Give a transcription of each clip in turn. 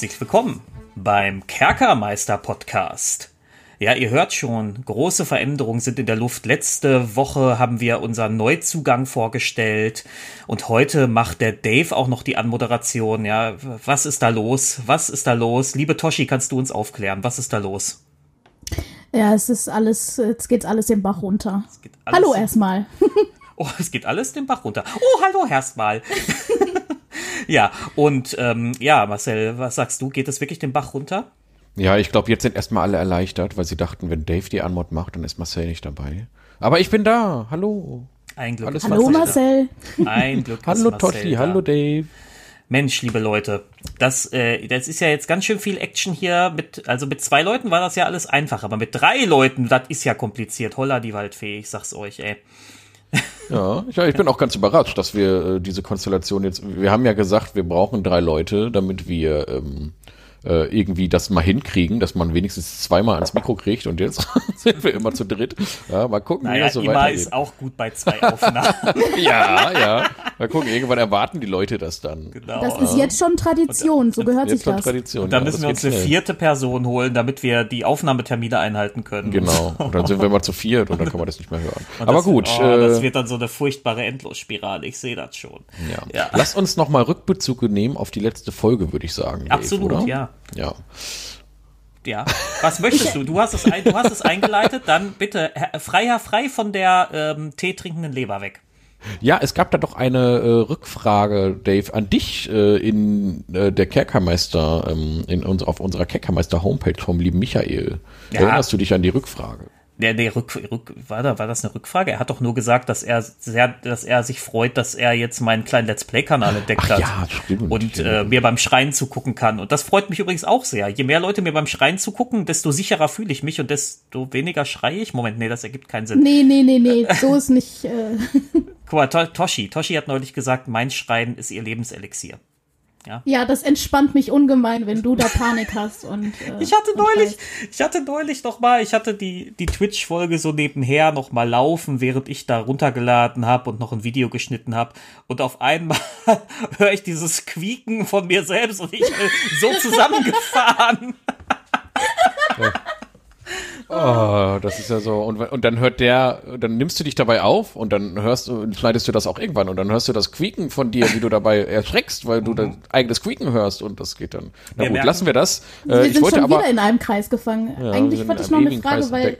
Herzlich willkommen beim Kerkermeister Podcast. Ja, ihr hört schon, große Veränderungen sind in der Luft. Letzte Woche haben wir unseren Neuzugang vorgestellt und heute macht der Dave auch noch die Anmoderation. Ja, was ist da los? Was ist da los? Liebe Toshi, kannst du uns aufklären? Was ist da los? Ja, es ist alles, jetzt geht's alles den Bach runter. Hallo erstmal. Oh, es geht alles den Bach runter. Oh, hallo erstmal. ja, und ähm, ja, Marcel, was sagst du? Geht es wirklich den Bach runter? Ja, ich glaube, jetzt sind erstmal alle erleichtert, weil sie dachten, wenn Dave die Anmod macht, dann ist Marcel nicht dabei. Aber ich bin da. Hallo. Ein Glück. Alles hallo Marcel. Ein Glück. hallo Totti, hallo Dave. Mensch, liebe Leute, das, äh, das ist ja jetzt ganz schön viel Action hier. Mit, also mit zwei Leuten war das ja alles einfach, aber mit drei Leuten, das ist ja kompliziert. Holla die Waldfee, ich sag's euch, ey. Ja, ich, ich bin auch ganz überrascht, dass wir äh, diese Konstellation jetzt. Wir haben ja gesagt, wir brauchen drei Leute, damit wir ähm, äh, irgendwie das mal hinkriegen, dass man wenigstens zweimal ans Mikro kriegt und jetzt sind wir immer zu dritt. Ja, mal gucken, naja, wie das so immer weitergeht. ist auch gut bei zwei Aufnahmen. ja, ja. Mal gucken, irgendwann erwarten die Leute das dann. Genau. Das ist jetzt schon Tradition, und, so gehört sich das. Tradition, und dann ja, müssen wir uns eine vierte Person holen, damit wir die Aufnahmetermine einhalten können. Genau. Und dann sind wir mal zu viert und dann kann man das nicht mehr hören. Und Aber das, gut. Oh, äh, das wird dann so eine furchtbare Endlosspirale. Ich sehe das schon. Ja. ja. Lass uns noch mal Rückbezug nehmen auf die letzte Folge, würde ich sagen. Dave, Absolut, oder? ja. Ja. Ja. Was möchtest du? Du hast es, ein, du hast es eingeleitet, dann bitte freier frei von der ähm, Tee trinkenden Leber weg. Ja, es gab da doch eine äh, Rückfrage, Dave, an dich äh, in äh, der Kerkermeister, ähm, in uns, auf unserer Kerkermeister Homepage vom lieben Michael. Ja. Erinnerst du dich an die Rückfrage? Der, der Rück, Rück, war, da, war das eine Rückfrage? Er hat doch nur gesagt, dass er sehr, dass er sich freut, dass er jetzt meinen kleinen Let's Play-Kanal entdeckt Ach, hat. Ja, stimmt. Und äh, mir beim Schreien zugucken kann. Und das freut mich übrigens auch sehr. Je mehr Leute mir beim Schreien zugucken, desto sicherer fühle ich mich und desto weniger schreie ich. Moment, nee, das ergibt keinen Sinn. Nee, nee, nee, nee, so ist nicht. Äh. Guck mal, to Toshi. Toshi hat neulich gesagt, mein Schreien ist ihr Lebenselixier. Ja. ja, das entspannt mich ungemein, wenn du da Panik hast und. Äh, ich hatte neulich, ich hatte neulich noch mal, ich hatte die die Twitch-Folge so nebenher noch mal laufen, während ich da runtergeladen habe und noch ein Video geschnitten habe und auf einmal höre ich dieses Quieken von mir selbst und ich bin so zusammengefahren. Oh, das ist ja so. Und, und dann hört der, dann nimmst du dich dabei auf und dann hörst du, schneidest du das auch irgendwann und dann hörst du das Quieken von dir, wie du dabei erschreckst, weil du dein eigenes Quieken hörst und das geht dann. Na wir gut, lassen wir das. Wir äh, sind schon aber, wieder in einem Kreis gefangen. Ja, Eigentlich hatte ich noch eine Frage, Kreis weil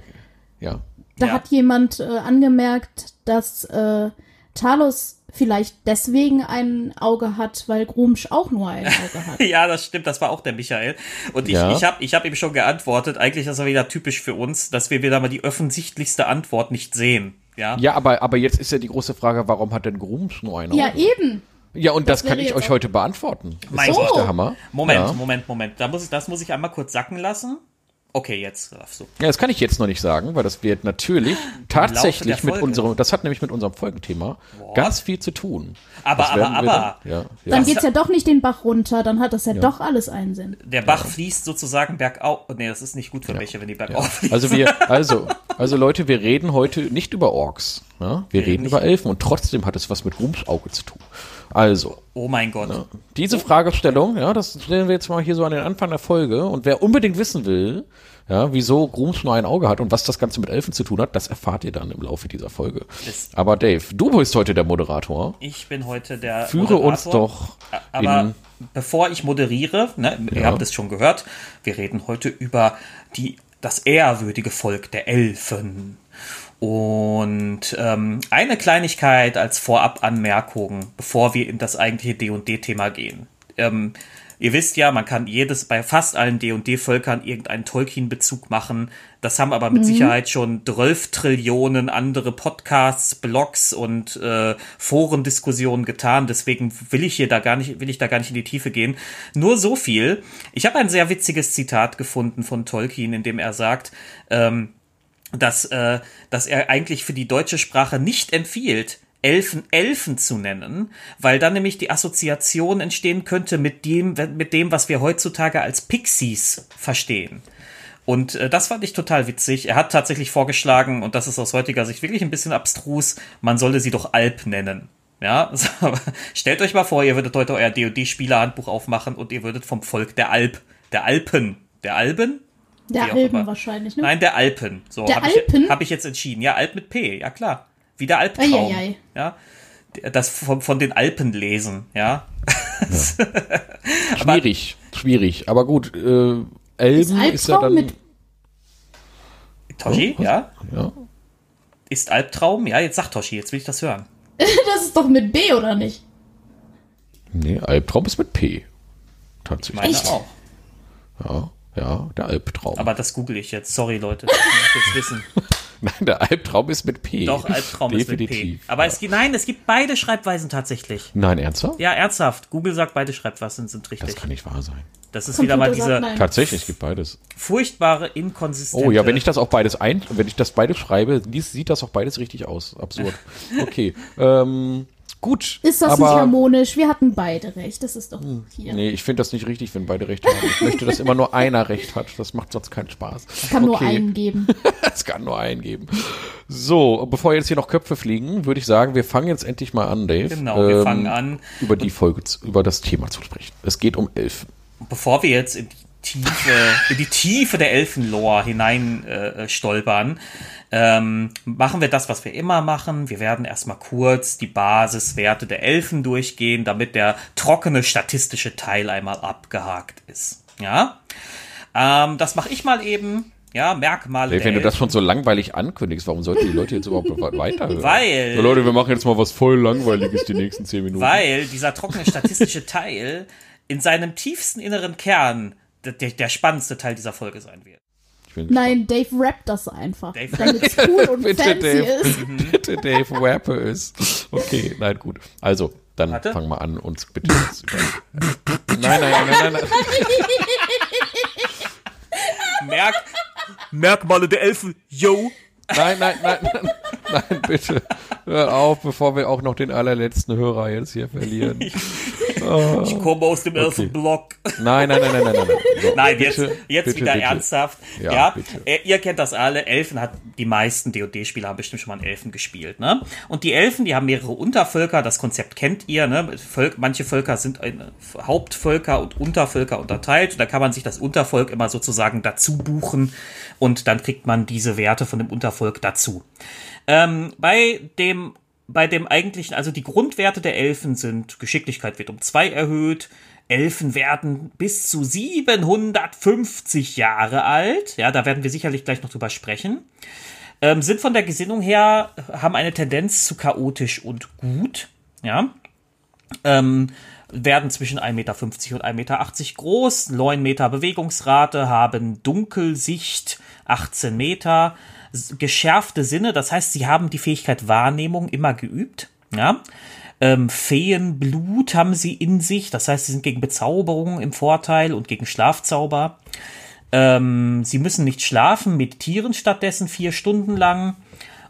ja. da ja. hat jemand äh, angemerkt, dass äh, Talos vielleicht deswegen ein Auge hat, weil Grumsch auch nur ein Auge hat. ja, das stimmt, das war auch der Michael. Und ich, ja. ich habe ich hab ihm schon geantwortet, eigentlich ist das wieder typisch für uns, dass wir wieder mal die offensichtlichste Antwort nicht sehen. Ja, ja aber, aber jetzt ist ja die große Frage, warum hat denn Grumsch nur ein Auge? Ja, eben. Ja, und das, das kann ich euch heute beantworten. Mein das ist der Hammer. Moment, ja. Moment, Moment. Da muss, das muss ich einmal kurz sacken lassen. Okay, jetzt darfst du. Ja, das kann ich jetzt noch nicht sagen, weil das wird natürlich tatsächlich mit unserem, das hat nämlich mit unserem Folgenthema Boah. ganz viel zu tun. Aber, aber, aber. Dann, ja, ja. dann geht's ja doch nicht den Bach runter, dann hat das ja, ja. doch alles einen Sinn. Der Bach fließt sozusagen bergauf. Nee, das ist nicht gut für Bäche, wenn die bergauf fließen. Also wir, also, also Leute, wir reden heute nicht über Orks. Ne? Wir reden über Elfen und trotzdem hat es was mit Ruhms Auge zu tun. Also. Oh mein Gott. Ja, diese Fragestellung, ja, das stellen wir jetzt mal hier so an den Anfang der Folge. Und wer unbedingt wissen will, ja, wieso Grums nur ein Auge hat und was das Ganze mit Elfen zu tun hat, das erfahrt ihr dann im Laufe dieser Folge. Das Aber Dave, du bist heute der Moderator. Ich bin heute der Führe Moderator. uns doch. Aber bevor ich moderiere, ne, ihr habt es schon gehört, wir reden heute über die, das ehrwürdige Volk der Elfen. Und ähm, eine Kleinigkeit als Vorabanmerkung, bevor wir in das eigentliche D&D-Thema gehen. Ähm, ihr wisst ja, man kann jedes bei fast allen D&D-Völkern irgendeinen Tolkien-Bezug machen. Das haben aber mit mhm. Sicherheit schon 12 Trillionen andere Podcasts, Blogs und äh, Forendiskussionen getan. Deswegen will ich hier da gar nicht, will ich da gar nicht in die Tiefe gehen. Nur so viel. Ich habe ein sehr witziges Zitat gefunden von Tolkien, in dem er sagt, ähm, dass, äh, dass er eigentlich für die deutsche Sprache nicht empfiehlt, Elfen Elfen zu nennen, weil dann nämlich die Assoziation entstehen könnte mit dem, mit dem, was wir heutzutage als Pixies verstehen. Und äh, das fand ich total witzig. Er hat tatsächlich vorgeschlagen, und das ist aus heutiger Sicht wirklich ein bisschen abstrus, man solle sie doch Alp nennen. Ja, so, stellt euch mal vor, ihr würdet heute euer DoD-Spielerhandbuch aufmachen und ihr würdet vom Volk der Alp, der Alpen, der Alpen? Der Alpen wahrscheinlich, ne? Nein, der Alpen. So, Der habe Alpen? ich, hab ich jetzt entschieden. Ja, Alp mit P, ja klar. Wie der Albtraum. Eieiei. Ja. Das von, von den Alpen lesen, ja. Schwierig, schwierig. Aber gut, äh, Elben ist, ja Albtraum dann. mit Toshi, was? ja. ja. Ist Albtraum? Ja, jetzt sag Toshi, jetzt will ich das hören. Das ist doch mit B, oder nicht? Nee, Albtraum ist mit P. Ich Tatsächlich. meine Echt? auch. Ja, ja, der Albtraum. Aber das google ich jetzt. Sorry, Leute. Das muss ich jetzt wissen. Nein, der Albtraum ist mit P. Doch, Albtraum ist mit P. Definitiv. Aber es gibt, nein, es gibt beide Schreibweisen tatsächlich. Nein, ernsthaft? Ja, ernsthaft. Google sagt, beide Schreibweisen sind richtig. Das kann nicht wahr sein. Das ist wieder mal Computer diese nein. Tatsächlich, es gibt beides. furchtbare Inkonsistenz. Oh ja, wenn ich das auch beides ein, wenn ich das beides schreibe, sieht das auch beides richtig aus. Absurd. Okay. ähm, gut. Ist das aber, nicht harmonisch? Wir hatten beide recht. Das ist doch hier. Nee, ich finde das nicht richtig, wenn beide Recht haben. Ich möchte, dass immer nur einer Recht hat. Das macht sonst keinen Spaß. Kann nur Okay. einen geben. Es kann nur einen geben. So, bevor jetzt hier noch Köpfe fliegen, würde ich sagen, wir fangen jetzt endlich mal an, Dave. Genau, wir ähm, fangen an. Über die Folge, zu- über das Thema zu sprechen. Es geht um Elfen. bevor wir jetzt in die Tiefe, in die Tiefe der Elfenlore hinein äh, stolpern, ähm, machen wir das, was wir immer machen. Wir werden erstmal kurz die Basiswerte der Elfen durchgehen, damit der trockene statistische Teil einmal abgehakt ist. Ja, ähm, das mache ich mal eben. Ja, Merkmale. Wenn du das schon so langweilig ankündigst, warum sollten die Leute jetzt überhaupt we- weiterhören? Weil- So, Leute, wir machen jetzt mal was voll langweiliges die nächsten zehn Minuten. Weil dieser trockene statistische Teil in seinem tiefsten inneren Kern der, der, der spannendste Teil dieser Folge sein wird. Ich bin Nein, Dave rappt das einfach. Dave damit es cool und Bitte, fancy Dave. ist. Bitte, Dave, rappe es. Okay, nein, gut. Also, dann Warte. fang mal an, uns bitte über... Nein, nein, nein, nein, nein. Merk Merkmale der Elfen, yo. Nein, nein, nein, nein, nein, bitte. Hör auf, bevor wir auch noch den allerletzten Hörer jetzt hier verlieren. Ich komme aus dem Elfenblock. Nein, nein, nein, nein, nein, nein. nein. So, Nein, bitte, jetzt, jetzt bitte, wieder bitte. ernsthaft. Ja, Ja, äh, ihr kennt das alle. Elfen hat die meisten DoD-Spieler haben bestimmt schon mal einen Elfen gespielt, ne? Und die Elfen, die haben mehrere Untervölker. Das Konzept kennt ihr, ne? Völk, manche Völker sind in Hauptvölker und Untervölker unterteilt. Da kann man sich das Untervolk immer sozusagen dazu buchen und dann kriegt man diese Werte von dem Untervolk dazu. Ähm, bei dem bei dem eigentlichen, also die Grundwerte der Elfen sind, Geschicklichkeit wird um zwei erhöht, Elfen werden bis zu 750 Jahre alt, ja, da werden wir sicherlich gleich noch drüber sprechen, ähm, sind von der Gesinnung her, haben eine Tendenz zu chaotisch und gut, ja, ähm, werden zwischen 1,50 Meter und 1,80 Meter groß, 9 Meter Bewegungsrate, haben Dunkelsicht, 18 Meter, geschärfte Sinne, das heißt, sie haben die Fähigkeit Wahrnehmung immer geübt, ja. Ähm, Feenblut haben sie in sich, das heißt, sie sind gegen Bezauberung im Vorteil und gegen Schlafzauber. Ähm, sie müssen nicht schlafen, meditieren stattdessen vier Stunden lang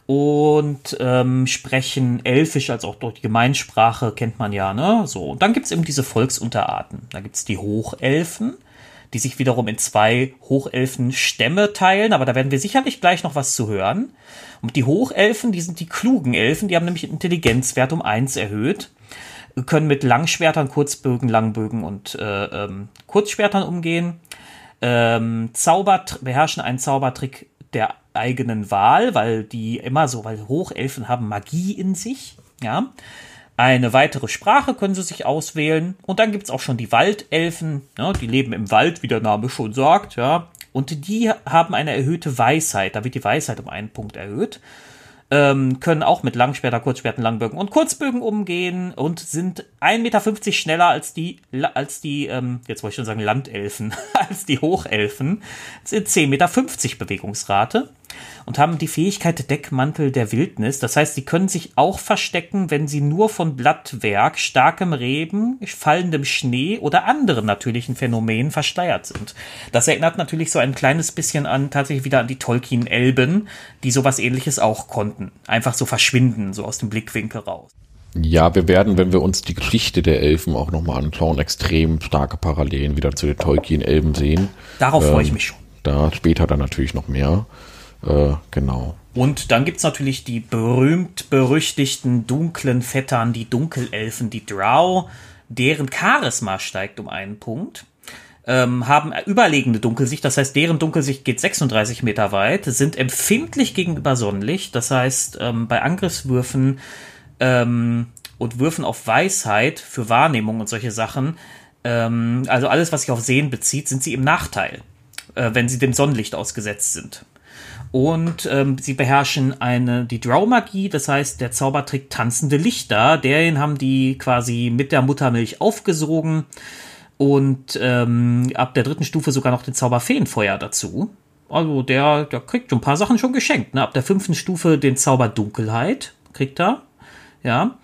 und ähm, sprechen Elfisch als auch durch die Gemeinsprache, kennt man ja, ne? So, und dann gibt's eben diese Volksunterarten. Da gibt's die Hochelfen, die sich wiederum in zwei Hochelfen-Stämme teilen, aber da werden wir sicherlich gleich noch was zu hören. Und die Hochelfen, die sind die klugen Elfen, die haben nämlich einen Intelligenzwert um eins erhöht, können mit Langschwertern, Kurzbögen, Langbögen und äh, ähm, Kurzschwertern umgehen ähm, Zauber beherrschen einen Zaubertrick der eigenen Wahl, weil die immer so, weil Hochelfen haben Magie in sich, ja. Eine weitere Sprache können sie sich auswählen. Und dann gibt's auch schon die Waldelfen, ja, die leben im Wald, wie der Name schon sagt, ja. Und die haben eine erhöhte Weisheit. Da wird die Weisheit um einen Punkt erhöht. Ähm, können auch mit Langschwerter, Kurzschwerten, Langbögen und Kurzbögen umgehen und sind 1,50 Meter schneller als die, als die, ähm, jetzt wollte ich schon sagen Landelfen, als die Hochelfen. Sind 10,50 Meter Bewegungsrate und haben die Fähigkeit Deckmantel der Wildnis. Das heißt, sie können sich auch verstecken, wenn sie nur von Blattwerk, starkem Reben, fallendem Schnee oder anderen natürlichen Phänomenen versteuert sind. Das erinnert natürlich so ein kleines bisschen an, tatsächlich wieder an die Tolkien-Elben, die sowas ähnliches auch konnten. Einfach so verschwinden, so aus dem Blickwinkel raus. Ja, wir werden, wenn wir uns die Geschichte der Elfen auch nochmal anschauen, extrem starke Parallelen wieder zu den Tolkien-Elben sehen. Darauf freue ich Ähm, mich schon. Da später dann natürlich noch mehr. Äh, genau. Und dann gibt's natürlich die berühmt-berüchtigten dunklen Vettern, die Dunkelelfen, die Drow, deren Charisma steigt um einen Punkt. Ähm, haben überlegene Dunkelsicht, das heißt, deren Dunkelsicht geht 36 Meter weit, sind empfindlich gegenüber Sonnenlicht, das heißt, ähm, bei Angriffswürfen ähm, und Würfen auf Weisheit für Wahrnehmung und solche Sachen, ähm, also alles, was sich auf Sehen bezieht, sind sie im Nachteil, äh, wenn sie dem Sonnenlicht ausgesetzt sind. Und ähm, sie beherrschen eine die Drow-Magie, das heißt der Zaubertrick tanzende Lichter, den haben die quasi mit der Muttermilch aufgesogen und ähm, ab der dritten Stufe sogar noch den Zauber Feenfeuer dazu. Also der, der kriegt schon ein paar Sachen schon geschenkt. Ne? Ab der fünften Stufe den Zauber Dunkelheit kriegt er. Ja.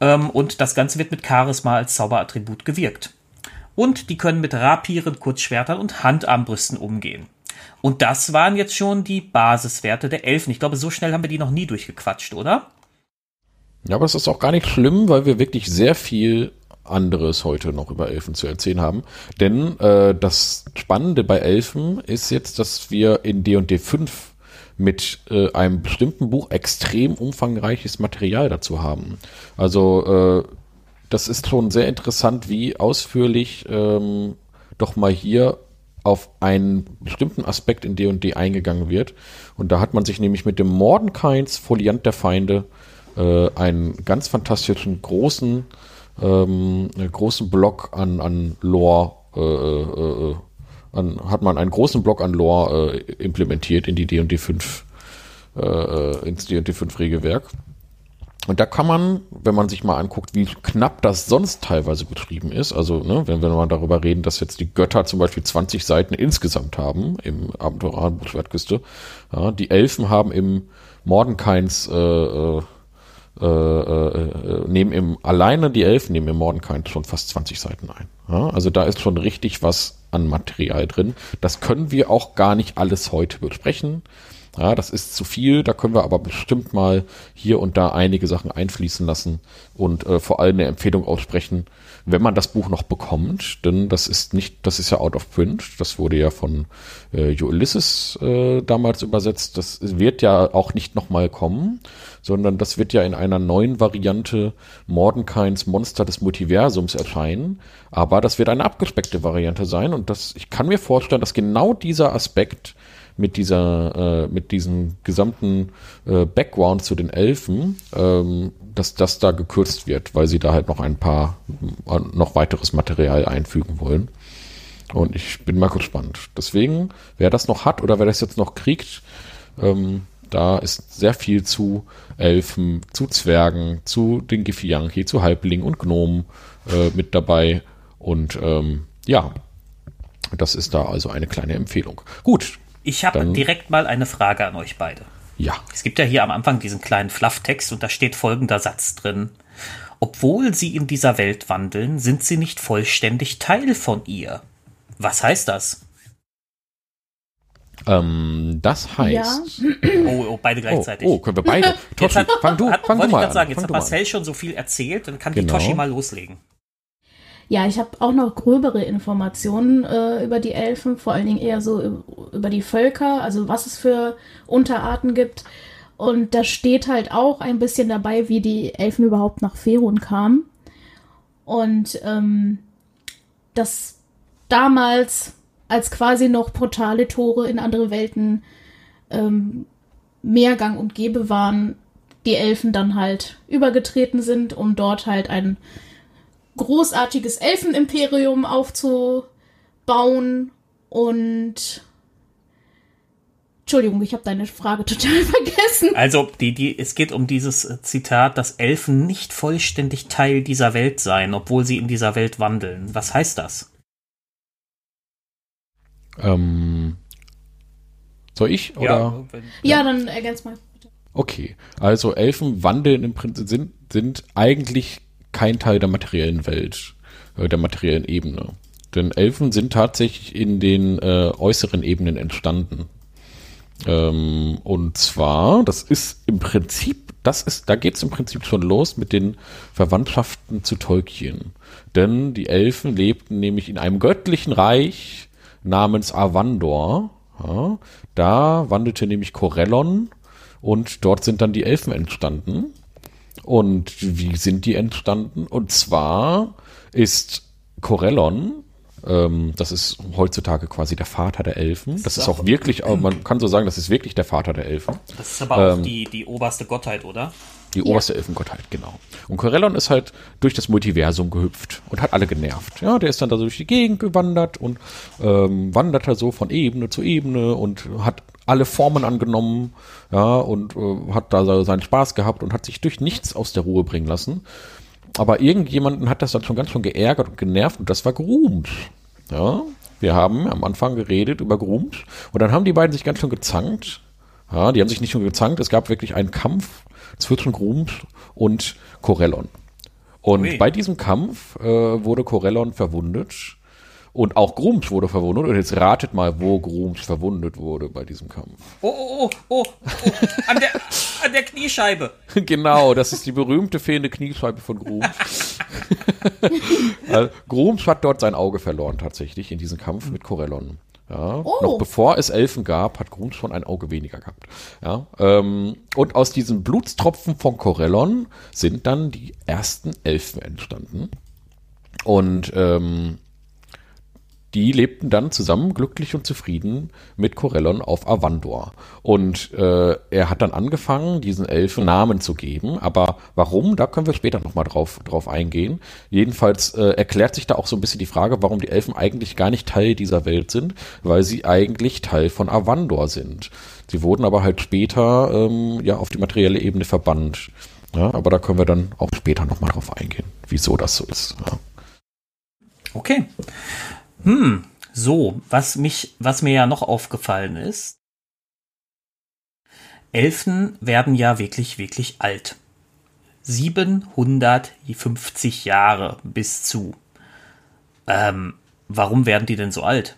Ähm, und das Ganze wird mit Charisma als Zauberattribut gewirkt. Und die können mit Rapieren, Kurzschwertern und Handarmbrüsten umgehen. Und das waren jetzt schon die Basiswerte der Elfen. Ich glaube, so schnell haben wir die noch nie durchgequatscht, oder? Ja, aber es ist auch gar nicht schlimm, weil wir wirklich sehr viel anderes heute noch über Elfen zu erzählen haben. Denn äh, das Spannende bei Elfen ist jetzt, dass wir in D&D 5 mit äh, einem bestimmten Buch extrem umfangreiches Material dazu haben. Also äh, das ist schon sehr interessant, wie ausführlich ähm, doch mal hier auf einen bestimmten Aspekt in D&D eingegangen wird. Und da hat man sich nämlich mit dem Mordenkainz Foliant der Feinde äh, einen ganz fantastischen großen ähm, großen Block an, an Lore äh, äh, äh, an, hat man einen großen Block an Lore äh, implementiert in die D&D 5 äh, ins D&D 5 Regelwerk. Und da kann man, wenn man sich mal anguckt, wie knapp das sonst teilweise betrieben ist, also ne, wenn wir mal darüber reden, dass jetzt die Götter zum Beispiel 20 Seiten insgesamt haben im Abenteuerhandbuch Schwertküste, ja, die Elfen haben im Mordenkains, äh, äh, äh, äh, nehmen im, alleine die Elfen nehmen im Mordenkains schon fast 20 Seiten ein. Ja, also da ist schon richtig was an Material drin. Das können wir auch gar nicht alles heute besprechen. Ja, das ist zu viel, da können wir aber bestimmt mal hier und da einige Sachen einfließen lassen und äh, vor allem eine Empfehlung aussprechen, wenn man das Buch noch bekommt, denn das ist nicht, das ist ja out of print, das wurde ja von äh, Ulysses äh, damals übersetzt, das wird ja auch nicht nochmal kommen, sondern das wird ja in einer neuen Variante Mordenkains Monster des Multiversums erscheinen, aber das wird eine abgespeckte Variante sein und das, ich kann mir vorstellen, dass genau dieser Aspekt mit dieser, äh, mit diesem gesamten äh, Background zu den Elfen, ähm, dass das da gekürzt wird, weil sie da halt noch ein paar, äh, noch weiteres Material einfügen wollen. Und ich bin mal gespannt. Deswegen, wer das noch hat oder wer das jetzt noch kriegt, ähm, da ist sehr viel zu Elfen, zu Zwergen, zu den Gifianki, zu Halblingen und Gnomen äh, mit dabei. Und ähm, ja, das ist da also eine kleine Empfehlung. Gut, ich habe direkt mal eine Frage an euch beide. Ja. Es gibt ja hier am Anfang diesen kleinen Flufftext und da steht folgender Satz drin. Obwohl sie in dieser Welt wandeln, sind sie nicht vollständig Teil von ihr. Was heißt das? Ähm, das heißt. Ja. Oh, oh, beide gleichzeitig. Oh, oh können wir beide. Toshi, hat, fang du, hat, fang du mal an. Sagen, jetzt hat Marcel schon so viel erzählt, dann kann genau. die Toshi mal loslegen. Ja, ich habe auch noch gröbere Informationen äh, über die Elfen, vor allen Dingen eher so über die Völker, also was es für Unterarten gibt. Und da steht halt auch ein bisschen dabei, wie die Elfen überhaupt nach Ferun kamen. Und ähm, dass damals, als quasi noch portale Tore in andere Welten ähm, mehr gang und gäbe waren, die Elfen dann halt übergetreten sind, um dort halt ein großartiges Elfenimperium aufzubauen und Entschuldigung, ich habe deine Frage total vergessen. Also, die, die, es geht um dieses äh, Zitat, dass Elfen nicht vollständig Teil dieser Welt seien, obwohl sie in dieser Welt wandeln. Was heißt das? Ähm, soll ich? Oder? Ja, wenn, ja, dann ergänz mal. Bitte. Okay, also Elfen wandeln im Prinzip sind, sind eigentlich kein Teil der materiellen Welt, äh, der materiellen Ebene. Denn Elfen sind tatsächlich in den äh, äußeren Ebenen entstanden. Ähm, und zwar, das ist im Prinzip, das ist, da geht es im Prinzip schon los mit den Verwandtschaften zu Tolkien. Denn die Elfen lebten nämlich in einem göttlichen Reich namens Avandor. Ja, da wandelte nämlich Corellon und dort sind dann die Elfen entstanden. Und wie sind die entstanden? Und zwar ist Corellon, ähm, das ist heutzutage quasi der Vater der Elfen. Das, ist auch, auch wirklich, man kann so sagen, das ist wirklich der Vater der Elfen. Das ist aber auch ähm, die, die oberste Gottheit, oder? Die ja. oberste Elfengottheit, genau. Und Corellon ist halt durch das Multiversum gehüpft und hat alle genervt. Ja, der ist dann da so durch die Gegend gewandert und ähm, wanderte so von Ebene zu Ebene und hat alle Formen angenommen, ja, und äh, hat da seinen Spaß gehabt und hat sich durch nichts aus der Ruhe bringen lassen. Aber irgendjemanden hat das dann schon ganz schön geärgert und genervt und das war Grums. Ja, wir haben am Anfang geredet über Grums und dann haben die beiden sich ganz schön gezankt. Ja, die haben sich nicht nur gezankt, es gab wirklich einen Kampf zwischen Grums und Corellon. Und Ui. bei diesem Kampf äh, wurde Corellon verwundet und auch Grums wurde verwundet. Und jetzt ratet mal, wo Grums verwundet wurde bei diesem Kampf. Oh, oh, oh, oh, oh. An, der, an der Kniescheibe. genau, das ist die berühmte fehlende Kniescheibe von Grums. also, hat dort sein Auge verloren, tatsächlich, in diesem Kampf mit Corellon. Ja, oh. Noch bevor es Elfen gab, hat Grums schon ein Auge weniger gehabt. Ja, ähm, und aus diesen Blutstropfen von Corellon sind dann die ersten Elfen entstanden. Und ähm, die lebten dann zusammen glücklich und zufrieden mit Corellon auf Avandor. Und äh, er hat dann angefangen, diesen Elfen Namen zu geben. Aber warum, da können wir später nochmal drauf, drauf eingehen. Jedenfalls äh, erklärt sich da auch so ein bisschen die Frage, warum die Elfen eigentlich gar nicht Teil dieser Welt sind, weil sie eigentlich Teil von Avandor sind. Sie wurden aber halt später ähm, ja auf die materielle Ebene verbannt. Ja, aber da können wir dann auch später nochmal drauf eingehen, wieso das so ist. Ja. Okay. Hm, so, was mich, was mir ja noch aufgefallen ist, Elfen werden ja wirklich, wirklich alt. 750 Jahre bis zu. Ähm, warum werden die denn so alt?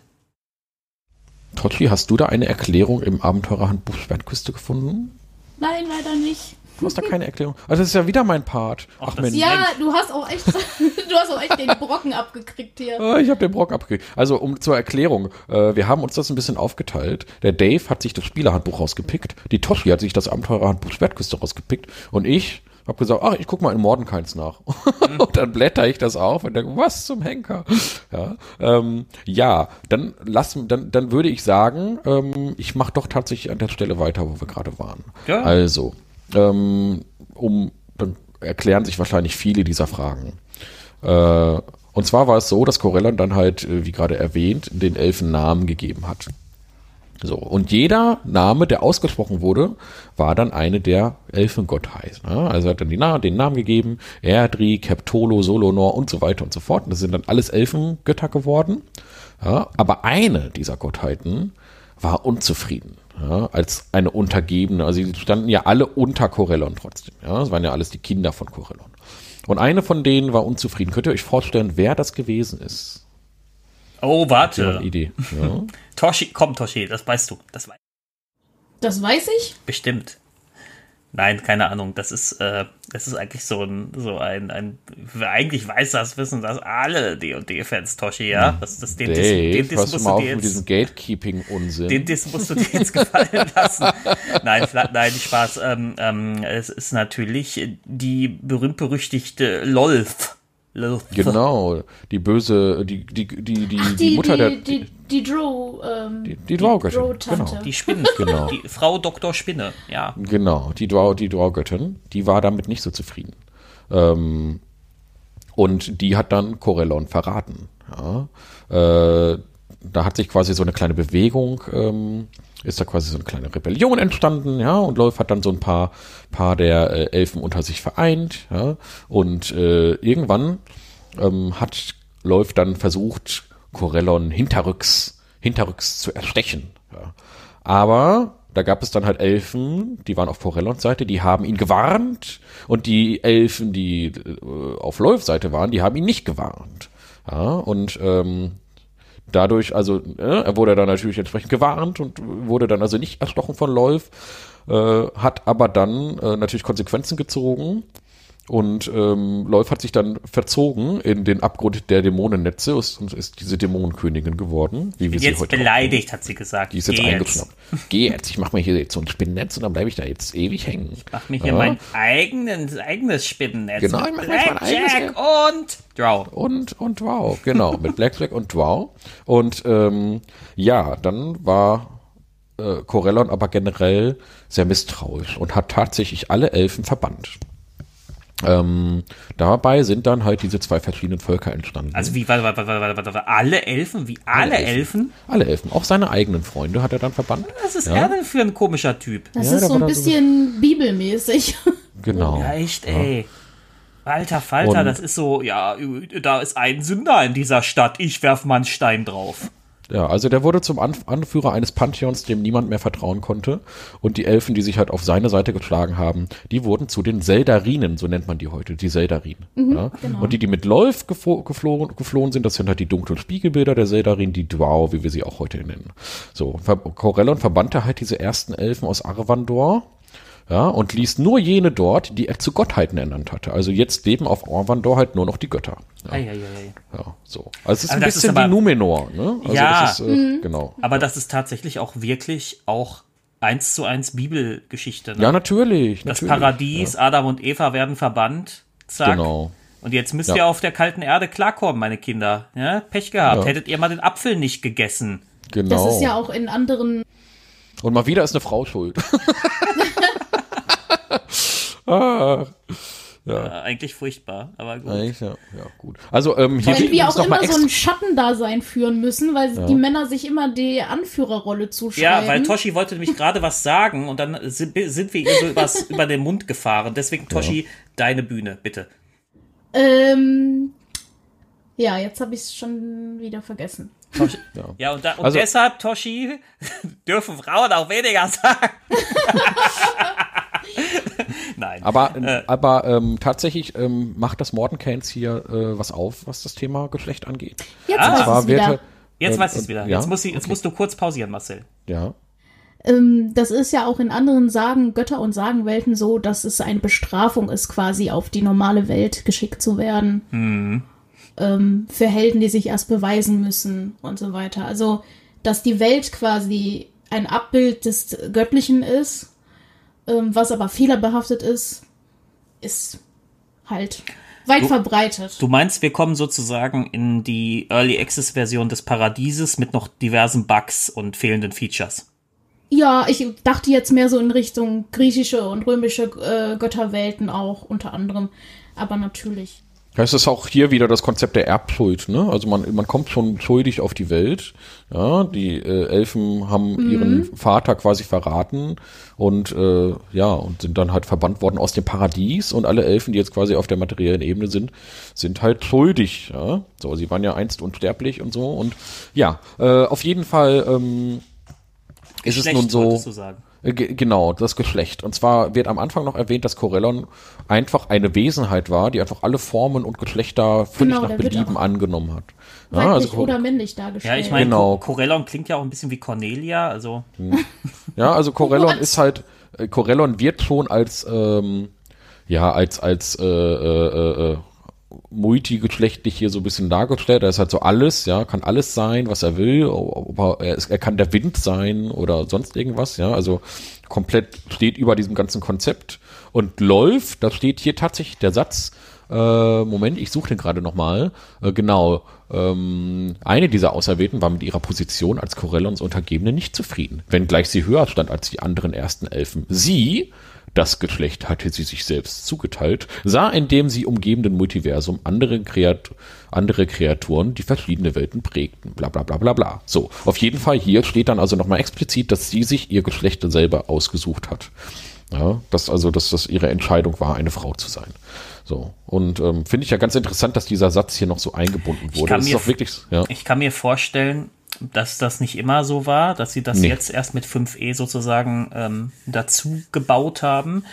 Totti, hast du da eine Erklärung im Abenteurerhandbuch Schwertküste gefunden? Nein, leider nicht. Du hast da keine Erklärung. Also das ist ja wieder mein Part. Ach, Ach Mensch. Ja, du hast auch echt, du hast auch echt den Brocken abgekriegt hier. Oh, ich habe den Brocken abgekriegt. Also um zur Erklärung, äh, wir haben uns das ein bisschen aufgeteilt. Der Dave hat sich das Spielerhandbuch rausgepickt, die Toshi hat sich das Abenteurerhandbuch Schwertküste rausgepickt und ich habe gesagt, ach, ich guck mal in Mordenkainz nach. Und dann blätter ich das auf und denke, was zum Henker? Ja, ähm, ja dann lass, dann, dann würde ich sagen, ähm, ich mache doch tatsächlich an der Stelle weiter, wo wir gerade waren. Ja. Also, ähm, um, dann erklären sich wahrscheinlich viele dieser Fragen. Äh, und zwar war es so, dass Corellon dann halt, äh, wie gerade erwähnt, den Elfen Namen gegeben hat. So, und jeder Name, der ausgesprochen wurde, war dann eine der Elfengottheiten. Ne? Also hat dann die Na den Namen gegeben, Erdri, Keptolo, Solonor und so weiter und so fort. Und das sind dann alles Elfengötter geworden. Ja, aber eine dieser Gottheiten war unzufrieden ja, als eine Untergebene. Also sie standen ja alle unter Corellon trotzdem. Ja, das waren ja alles die Kinder von Corellon. Und eine von denen war unzufrieden. Könnt ihr euch vorstellen, wer das gewesen ist? Oh, warte. Eine Idee. Ja. Toshi, komm, Toshi, das weißt du. Das, weißt das weiß ich? Bestimmt. Nein, keine Ahnung. Das ist, äh, das ist eigentlich so ein, so ein, ein, eigentlich weiß das, wissen das alle D&D-Fans, Toshi, ja? Das, das, den, Dave, den, den musst du dir jetzt, diesen Gatekeeping-Unsinn. Den, den musst du dir jetzt gefallen lassen. nein, nein, Spaß. Ähm, ähm, es ist natürlich die berühmt-berüchtigte Lolf. Genau, die böse, die, die, die, die, die, die Mutter die, der. Die, die Drow, ähm, die, die Drow-Göttin. Genau. Die Spinne, genau. Die Frau Dr. Spinne, ja. Genau, die Drow, die Drow-Göttin, die war damit nicht so zufrieden. Ähm, und die hat dann Corellon verraten. Ja. Äh, da hat sich quasi so eine kleine Bewegung ähm, ist da quasi so eine kleine Rebellion entstanden, ja, und Lolf hat dann so ein paar, paar der äh, Elfen unter sich vereint, ja, und äh, irgendwann ähm, hat Lolf dann versucht, Corellon hinterrücks, hinterrücks zu erstechen, ja. Aber da gab es dann halt Elfen, die waren auf Corellons Seite, die haben ihn gewarnt und die Elfen, die äh, auf Lolfs Seite waren, die haben ihn nicht gewarnt. Ja, und ähm, dadurch, also äh, er wurde dann natürlich entsprechend gewarnt und wurde dann also nicht erstochen von Lolf, äh, hat aber dann äh, natürlich Konsequenzen gezogen Und ähm, Leuf hat sich dann verzogen in den Abgrund der Dämonennetze und ist diese Dämonenkönigin geworden, wie wir sie Jetzt heute beleidigt, hat sie gesagt. Die ist jetzt Geh eingeschnappt. Geh jetzt, ich mach mir hier jetzt so ein Spinnennetz und dann bleibe ich da jetzt ewig hängen. Mach mir hier Ja. mein eigenes, eigenes Spinnennetz. Genau, mit ich mach mir jetzt mein Blackjack und Draw. Und, und wow, genau, mit Blackjack und wow. Und ähm, ja, dann war äh, Corellon aber generell sehr misstrauisch und hat tatsächlich alle Elfen verbannt. Ähm, dabei sind dann halt diese zwei verschiedenen Völker entstanden. Also wie, warte, warte, warte, warte, warte, alle Elfen? Wie alle, Elfen? Alle Elfen, auch seine eigenen Freunde hat er dann verbannt. Was ist Ja. er denn für ein komischer Typ? Das Ja, ist da so ein da so- bisschen bibelmäßig. Genau. Ja, echt, ey. Alter Falter, Und- das ist so, ja, da ist ein Sünder in dieser Stadt, ich werf mal einen Stein drauf. Ja, also der wurde zum Anf Anführer eines Pantheons, dem niemand mehr vertrauen konnte. Und die Elfen, die sich halt auf seine Seite geschlagen haben, die wurden zu den Seldarinen, so nennt man die heute, die Seldarinen. ja? genau. Und die, die mit Läuf geflo geflohen, geflohen sind, das sind halt die dunklen Spiegelbilder der Seldarin, die Dwao, wie wir sie auch heute nennen. So, Corellon verbannte halt diese ersten Elfen aus Arvandor. Ja, und ließ nur jene dort, die er zu Gottheiten ernannt hatte. Also jetzt leben auf Arvandor halt nur noch die Götter. Ja, Eieiei. ja so. Also es ist Aber ein das ist bisschen aber- wie Numenor, ne? Also Ja. das ist, äh, genau. Aber das ist tatsächlich auch wirklich auch eins zu eins Bibelgeschichte. Ne? Ja, natürlich. das natürlich. Paradies, Adam und Eva werden verbannt. Zack. Genau. Und jetzt müsst Ja. ihr auf der kalten Erde klarkommen, meine Kinder. Ja, Pech gehabt. Ja. Hättet ihr mal den Apfel nicht gegessen. Genau. Das ist ja auch in anderen Und mal wieder ist eine Frau schuld. ah, Äh, eigentlich furchtbar, aber gut. eigentlich, ja, ja, gut. Also, ähm, hier Weil wir auch immer so ein Schattendasein führen müssen, weil die Männer sich immer die Anführerrolle zuschreiben. Ja, weil Toshi wollte nämlich gerade was sagen und dann sind, sind wir ihr so übers, über den Mund gefahren. Deswegen, Toshi, deine Bühne, bitte. Ähm, ja, jetzt habe ich es schon wieder vergessen. Toshi. Ja. und, da, und Also- deshalb, Toshi, dürfen Frauen auch weniger sagen. Nein. Aber, Äh. aber ähm, tatsächlich ähm, macht das Mordenkains hier äh, was auf, was das Thema Geschlecht angeht. Jetzt Ah. weiß ich wieder. jetzt äh, weiß ich es äh, wieder. ja? Jetzt, muss ich, jetzt musst du kurz pausieren, Marcel. Ja. Ähm, das ist ja auch in anderen Sagen, Götter- und Sagenwelten so, dass es eine Bestrafung ist, quasi auf die normale Welt geschickt zu werden. Mhm. Ähm, für Helden, die sich erst beweisen müssen und so weiter. Also, dass die Welt quasi ein Abbild des Göttlichen ist, ähm, was aber fehlerbehaftet ist, ist halt weit verbreitet. Du meinst, wir kommen sozusagen in die Early Access Version des Paradieses mit noch diversen Bugs und fehlenden Features. Ja, ich dachte jetzt mehr so in Richtung griechische und römische äh, Götterwelten auch unter anderem. Aber natürlich. Ja, Es ist auch hier wieder das Konzept der Erbschuld, ne? Also man, man kommt schon schuldig auf die Welt. Ja, die äh, Elfen haben ihren Vater quasi verraten und äh, ja, und sind dann halt verbannt worden aus dem Paradies und alle Elfen, die jetzt quasi auf der materiellen Ebene sind, sind halt schuldig. Ja? So, sie waren ja einst unsterblich und so. Und ja, äh, auf jeden Fall ähm, ist es nun so. Äh, ge- Genau, das Geschlecht. Und zwar wird am Anfang noch erwähnt, dass Corellon einfach eine Wesenheit war, die einfach alle Formen und Geschlechter völlig Genau, nach Belieben angenommen hat. Ja, also, oder männlich Ja, dargestellt. ich meine, Genau. Corellon klingt ja auch ein bisschen wie Cornelia, also ja, also Corellon ist halt, äh, Corellon wird schon als, ähm, ja, als, als, äh, äh, äh, multigeschlechtlich hier so ein bisschen dargestellt. Er ist halt so alles, ja, kann alles sein, was er will, er, ist, er kann der Wind sein oder sonst irgendwas, ja, also komplett steht über diesem ganzen Konzept und läuft, da steht hier tatsächlich der Satz, äh, Moment, ich suche den gerade nochmal, äh, genau, ähm, eine dieser Auserwählten war mit ihrer Position als Corellons Untergebene nicht zufrieden, wenngleich sie höher stand als die anderen ersten Elfen. Sie, das Geschlecht hatte sie sich selbst zugeteilt, sah in dem sie umgebenden Multiversum andere, Kreat andere Kreaturen, die verschiedene Welten prägten. Bla bla bla bla bla. So, auf jeden Fall hier steht dann also nochmal explizit, dass sie sich ihr Geschlecht selber ausgesucht hat. Ja, dass also, dass das ihre Entscheidung war, eine Frau zu sein. So. Und ähm, finde ich ja ganz interessant, dass dieser Satz hier noch so eingebunden wurde. kann Das ist mir doch wirklich, ja. ich kann mir vorstellen, dass das nicht immer so war, dass sie das Nee. jetzt erst mit 5e sozusagen ähm, dazu gebaut haben,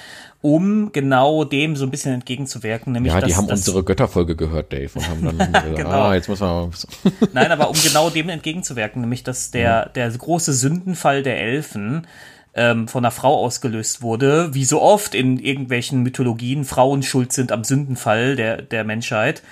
um genau dem so ein bisschen entgegenzuwirken. Nämlich Ja, die dass, haben dass, unsere Götterfolge gehört, Dave, und haben dann gesagt, Genau. ah, jetzt müssen wir. Nein, aber um genau dem entgegenzuwirken, nämlich dass der, der große Sündenfall der Elfen ähm, von einer Frau ausgelöst wurde, wie so oft in irgendwelchen Mythologien Frauen schuld sind am Sündenfall der, der Menschheit.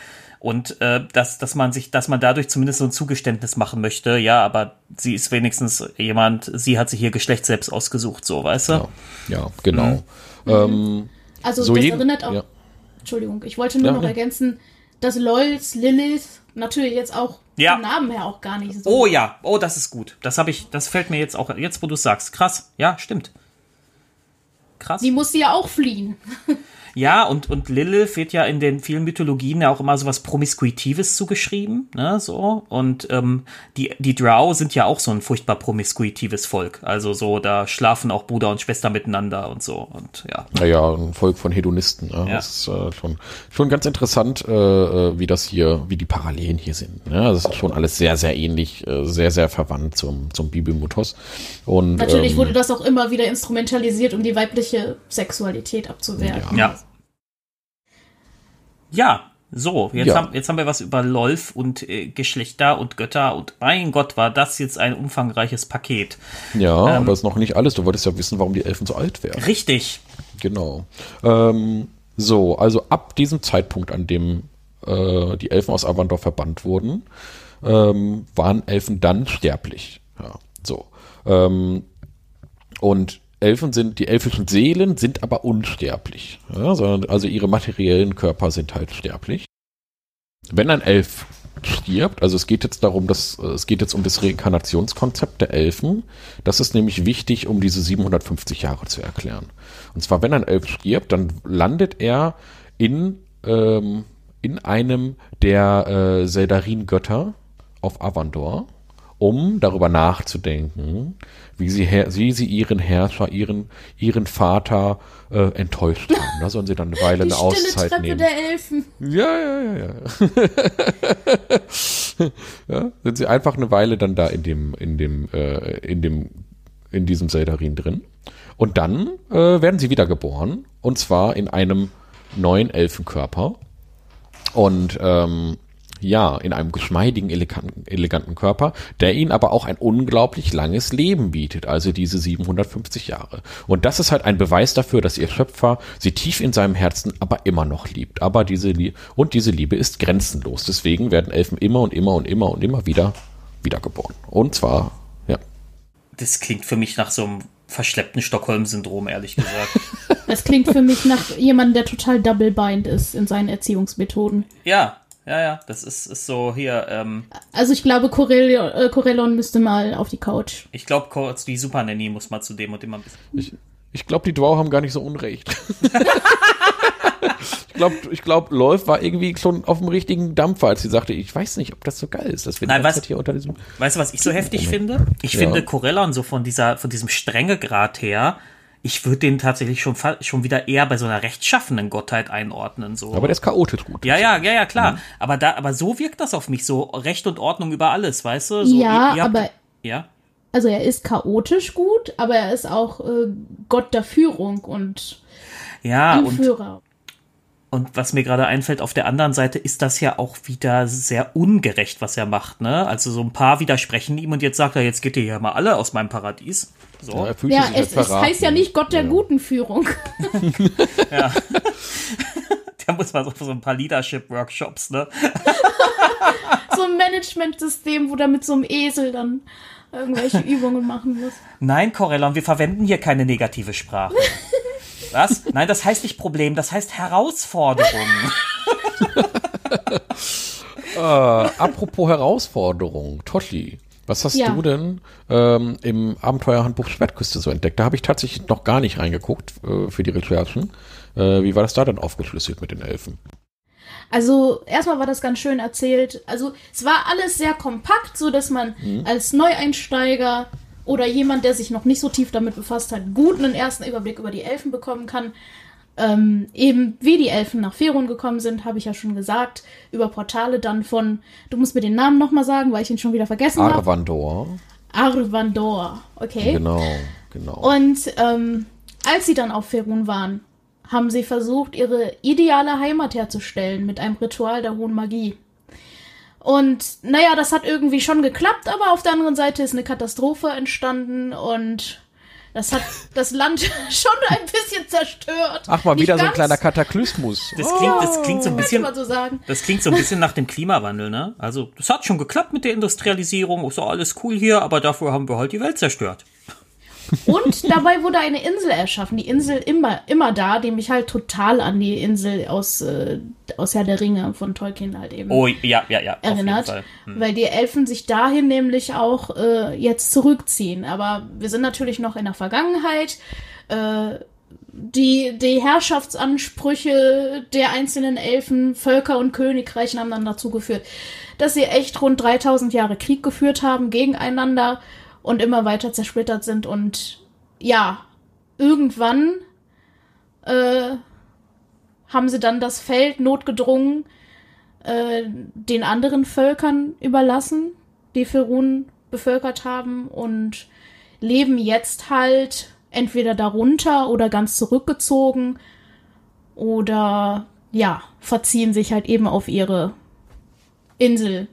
Und äh, dass, dass man sich, dass man dadurch zumindest so ein Zugeständnis machen möchte, ja, aber sie ist wenigstens jemand, sie hat sich ihr Geschlecht selbst ausgesucht, so, weißt du? Ja, ja genau. Mhm. Ähm, also so das jeden- erinnert auch. ja. Entschuldigung, ich wollte nur Ja, noch ja. ergänzen, dass Lols, Lilith natürlich jetzt auch Ja. vom Namen her auch gar nicht so. Oh ja, oh, das ist gut. Das habe ich, das fällt mir jetzt auch, jetzt wo du sagst. Krass, ja, stimmt. Krass. Die musste ja auch fliehen. Ja, und, und Lilith wird ja in den vielen Mythologien ja auch immer so was Promiskuitives zugeschrieben, ne, so. Und ähm, die, die Drow sind ja auch so ein furchtbar promiskuitives Volk. Also so, da schlafen auch Bruder und Schwester miteinander und so. Und ja. Naja, ein Volk von Hedonisten. Ne? Ja. Das ist äh, schon, schon ganz interessant, äh, äh, wie das hier, wie die Parallelen hier sind. Ne? Das ist schon alles sehr, sehr ähnlich, äh, sehr, sehr verwandt zum, zum Bibelmythos. Und Natürlich ähm, wurde das auch immer wieder instrumentalisiert, um die weibliche Sexualität abzuwehren. Ja. Ja, so, jetzt, Ja. haben, jetzt haben wir was über Lolf und äh, Geschlechter und Götter und mein Gott, war das jetzt ein umfangreiches Paket. ja, ähm, aber das ist noch nicht alles. Du wolltest ja wissen, warum die Elfen so alt werden. Richtig. Genau. Ähm, so, also ab diesem Zeitpunkt, an dem äh, die Elfen aus Avandor verbannt wurden, ähm, waren Elfen dann sterblich. Ja, so. Ähm, und Elfen sind, die elfischen Seelen sind aber unsterblich. Ja, sondern, also ihre materiellen Körper sind halt sterblich. Wenn ein Elf stirbt, also es geht jetzt darum, dass äh, es geht jetzt um das Reinkarnationskonzept der Elfen. Das ist nämlich wichtig, um diese 750 Jahre zu erklären. Und zwar, wenn ein Elf stirbt, dann landet er in, ähm, in einem der äh, Seldarin-Götter auf Avandor, um darüber nachzudenken, wie sie, wie sie ihren Herrscher, ihren, ihren Vater äh, enttäuscht haben. Da sollen sie dann eine Weile Die eine Auszeit Treppe nehmen. der Elfen. Ja, ja, ja, ja. ja. Sind sie einfach eine Weile dann da in dem, in dem, äh, in dem, in diesem Seldarin drin. Und dann äh, werden sie wiedergeboren. Und zwar in einem neuen Elfenkörper. Und ähm, ja, in einem geschmeidigen, eleganten, eleganten Körper, der ihnen aber auch ein unglaublich langes Leben bietet, also diese 750 Jahre. Und das ist halt ein Beweis dafür, dass ihr Schöpfer sie tief in seinem Herzen aber immer noch liebt. Aber diese Lie und diese Liebe ist grenzenlos. Deswegen werden Elfen immer und immer und immer und immer wieder wiedergeboren. Und zwar, ja. Das klingt für mich nach so einem verschleppten Stockholm-Syndrom, ehrlich gesagt. Das klingt für mich nach jemandem, der total double-bind ist in seinen Erziehungsmethoden. ja, ja, ja, das ist, ist so hier, ähm, Also ich glaube, Corellion, äh, Corellon müsste mal auf die Couch. ich glaube, kurz die Super Nanny muss mal zu dem und dem ein bisschen. Ich, ich glaube, die Drow haben gar nicht so unrecht. ich glaube, ich glaub, Läuf war irgendwie schon auf dem richtigen Dampfer, als sie sagte, ich weiß nicht, ob das so geil ist, dass wir Nein, was- hier unter diesem... Weißt du, was ich so heftig finde? Ich Ja. finde Corellon so von dieser, von diesem strenge Grad her, ich würde den tatsächlich schon, schon wieder eher bei so einer rechtschaffenen Gottheit einordnen, so. Aber der ist chaotisch gut. ja, ja, ja, ja, Mhm. klar. Aber da, aber so wirkt das auf mich so. Recht und Ordnung über alles, weißt du? So, ja, ihr- ihr habt- aber Ja. also er ist chaotisch gut, aber er ist auch äh, Gott der Führung und Ja, und, Anführer. und was mir gerade einfällt, auf der anderen Seite ist das ja auch wieder sehr ungerecht, was er macht, ne? Also so ein paar widersprechen ihm und jetzt sagt er, jetzt geht ihr ja mal alle aus meinem Paradies. So. Ja, er fühlt Ja, sich es, es heißt ja nicht Gott der Ja. guten Führung. Da muss man so, so ein paar Leadership-Workshops, ne? so ein Managementsystem, wo er mit so einem Esel dann irgendwelche Übungen machen muss. Nein, Corellon, wir verwenden hier keine negative Sprache. Was? Nein, das heißt nicht Problem, das heißt Herausforderung. Äh, apropos Herausforderung, Toshi, was hast Ja. du denn ähm, im Abenteuerhandbuch Schwertküste so entdeckt? Da habe ich tatsächlich noch gar nicht reingeguckt äh, für die Recherchen. Äh, wie war das da denn aufgeschlüsselt mit den Elfen? Also erstmal war das ganz schön erzählt. Also es war alles sehr kompakt, so dass man als Neueinsteiger oder jemand, der sich noch nicht so tief damit befasst hat, gut einen ersten Überblick über die Elfen bekommen kann. Ähm, eben wie die Elfen nach Ferun gekommen sind, habe ich ja schon gesagt, über Portale dann von, du musst mir den Namen nochmal sagen, weil ich ihn schon wieder vergessen habe. Arvandor. Arvandor, okay. Genau, genau. Und ähm, als sie dann auf Ferun waren, haben sie versucht, ihre ideale Heimat herzustellen mit einem Ritual der hohen Magie. Und naja, das hat irgendwie schon geklappt, aber auf der anderen Seite ist eine Katastrophe entstanden und Das hat das Land schon ein bisschen zerstört. Ach mal, Nicht wieder so ein ganz, kleiner Kataklysmus. Das klingt, das klingt so ein könnte bisschen, so sagen. das klingt so ein bisschen nach dem Klimawandel, ne? Also, das hat schon geklappt mit der Industrialisierung, ist doch alles cool hier, aber dafür haben wir halt die Welt zerstört. Und dabei wurde eine Insel erschaffen. Die Insel immer, immer da, die mich halt total an die Insel aus, äh, aus Herr der Ringe von Tolkien halt eben Oh, ja, ja, ja. erinnert. Hm. Weil die Elfen sich dahin nämlich auch äh, jetzt zurückziehen. Aber wir sind natürlich noch in der Vergangenheit. Äh, die, die Herrschaftsansprüche der einzelnen Elfen, Völker und Königreichen haben dann dazu geführt, dass sie echt rund 3000 Jahre Krieg geführt haben gegeneinander und immer weiter zersplittert sind. Und ja, irgendwann äh, haben sie dann das Feld notgedrungen äh, den anderen Völkern überlassen, die Ferun bevölkert haben und leben jetzt halt entweder darunter oder ganz zurückgezogen oder ja, verziehen sich halt eben auf ihre Insel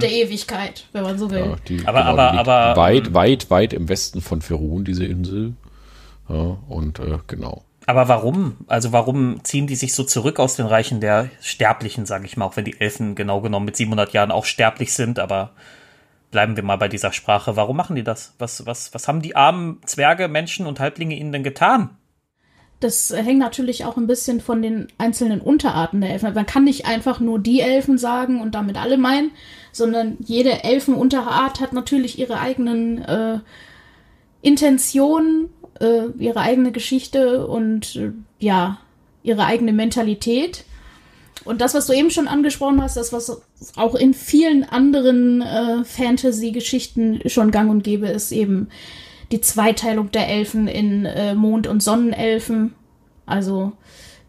der Ewigkeit, wenn man so will. Ja, die, Aber- aber- die aber, weit, ähm, weit, weit im Westen von Ferun, diese Insel. Ja, und äh, genau. Aber warum? Also warum ziehen die sich so zurück aus den Reichen der Sterblichen, sage ich mal, auch wenn die Elfen genau genommen mit 700 Jahren auch sterblich sind, aber bleiben wir mal bei dieser Sprache. Warum machen die das? Was, was, was haben die armen Zwerge, Menschen und Halblinge ihnen denn getan? Das hängt natürlich auch ein bisschen von den einzelnen Unterarten der Elfen. Man kann nicht einfach nur die Elfen sagen und damit alle meinen, sondern jede Elfenunterart hat natürlich ihre eigenen äh, Intentionen, äh, ihre eigene Geschichte und äh, ja, ihre eigene Mentalität. Und das, was du eben schon angesprochen hast, das, was auch in vielen anderen äh, Fantasy-Geschichten schon gang und gäbe ist, eben die Zweiteilung der Elfen in äh, Mond- und Sonnenelfen. Also,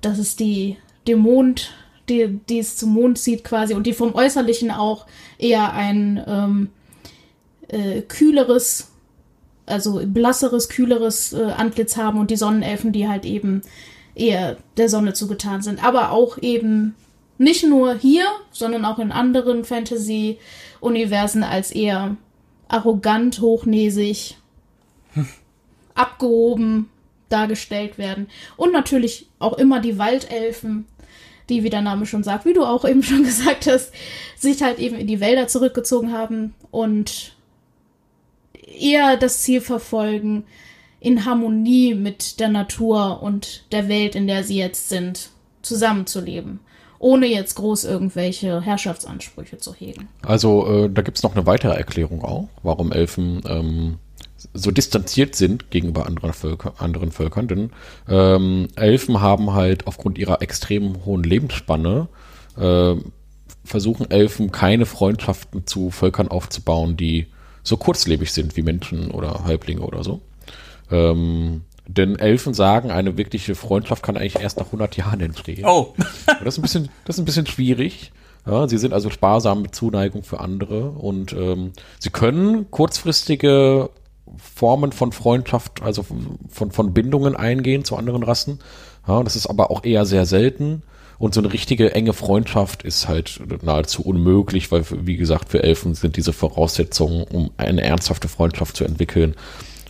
das ist die, die Mond, die, die es zum Mond zieht quasi und die vom Äußerlichen auch eher ein ähm, äh, kühleres, also blasseres, kühleres äh, Antlitz haben und die Sonnenelfen, die halt eben eher der Sonne zugetan sind. Aber auch eben nicht nur hier, sondern auch in anderen Fantasy-Universen als eher arrogant, hochnäsig, abgehoben dargestellt werden. Und natürlich auch immer die Waldelfen, die, wie der Name schon sagt, wie du auch eben schon gesagt hast, sich halt eben in die Wälder zurückgezogen haben und eher das Ziel verfolgen, in Harmonie mit der Natur und der Welt, in der sie jetzt sind, zusammenzuleben. Ohne jetzt groß irgendwelche Herrschaftsansprüche zu hegen. Also äh, da gibt's noch eine weitere Erklärung auch, warum Elfen ähm, so distanziert sind gegenüber anderen, Völker, anderen Völkern. Denn ähm, Elfen haben halt aufgrund ihrer extrem hohen Lebensspanne äh, versuchen Elfen keine Freundschaften zu Völkern aufzubauen, die so kurzlebig sind wie Menschen oder Halblinge oder so. Ähm, denn Elfen sagen, eine wirkliche Freundschaft kann eigentlich erst nach 100 Jahren entstehen. Oh, Das ist ein bisschen, das ist ein bisschen schwierig. Ja, sie sind also sparsam mit Zuneigung für andere und ähm, sie können kurzfristige Formen von Freundschaft, also von, von, Bindungen eingehen zu anderen Rassen. Ja, das ist aber auch eher sehr selten. Und so eine richtige enge Freundschaft ist halt nahezu unmöglich, weil, wie gesagt, für Elfen sind diese Voraussetzungen, um eine ernsthafte Freundschaft zu entwickeln,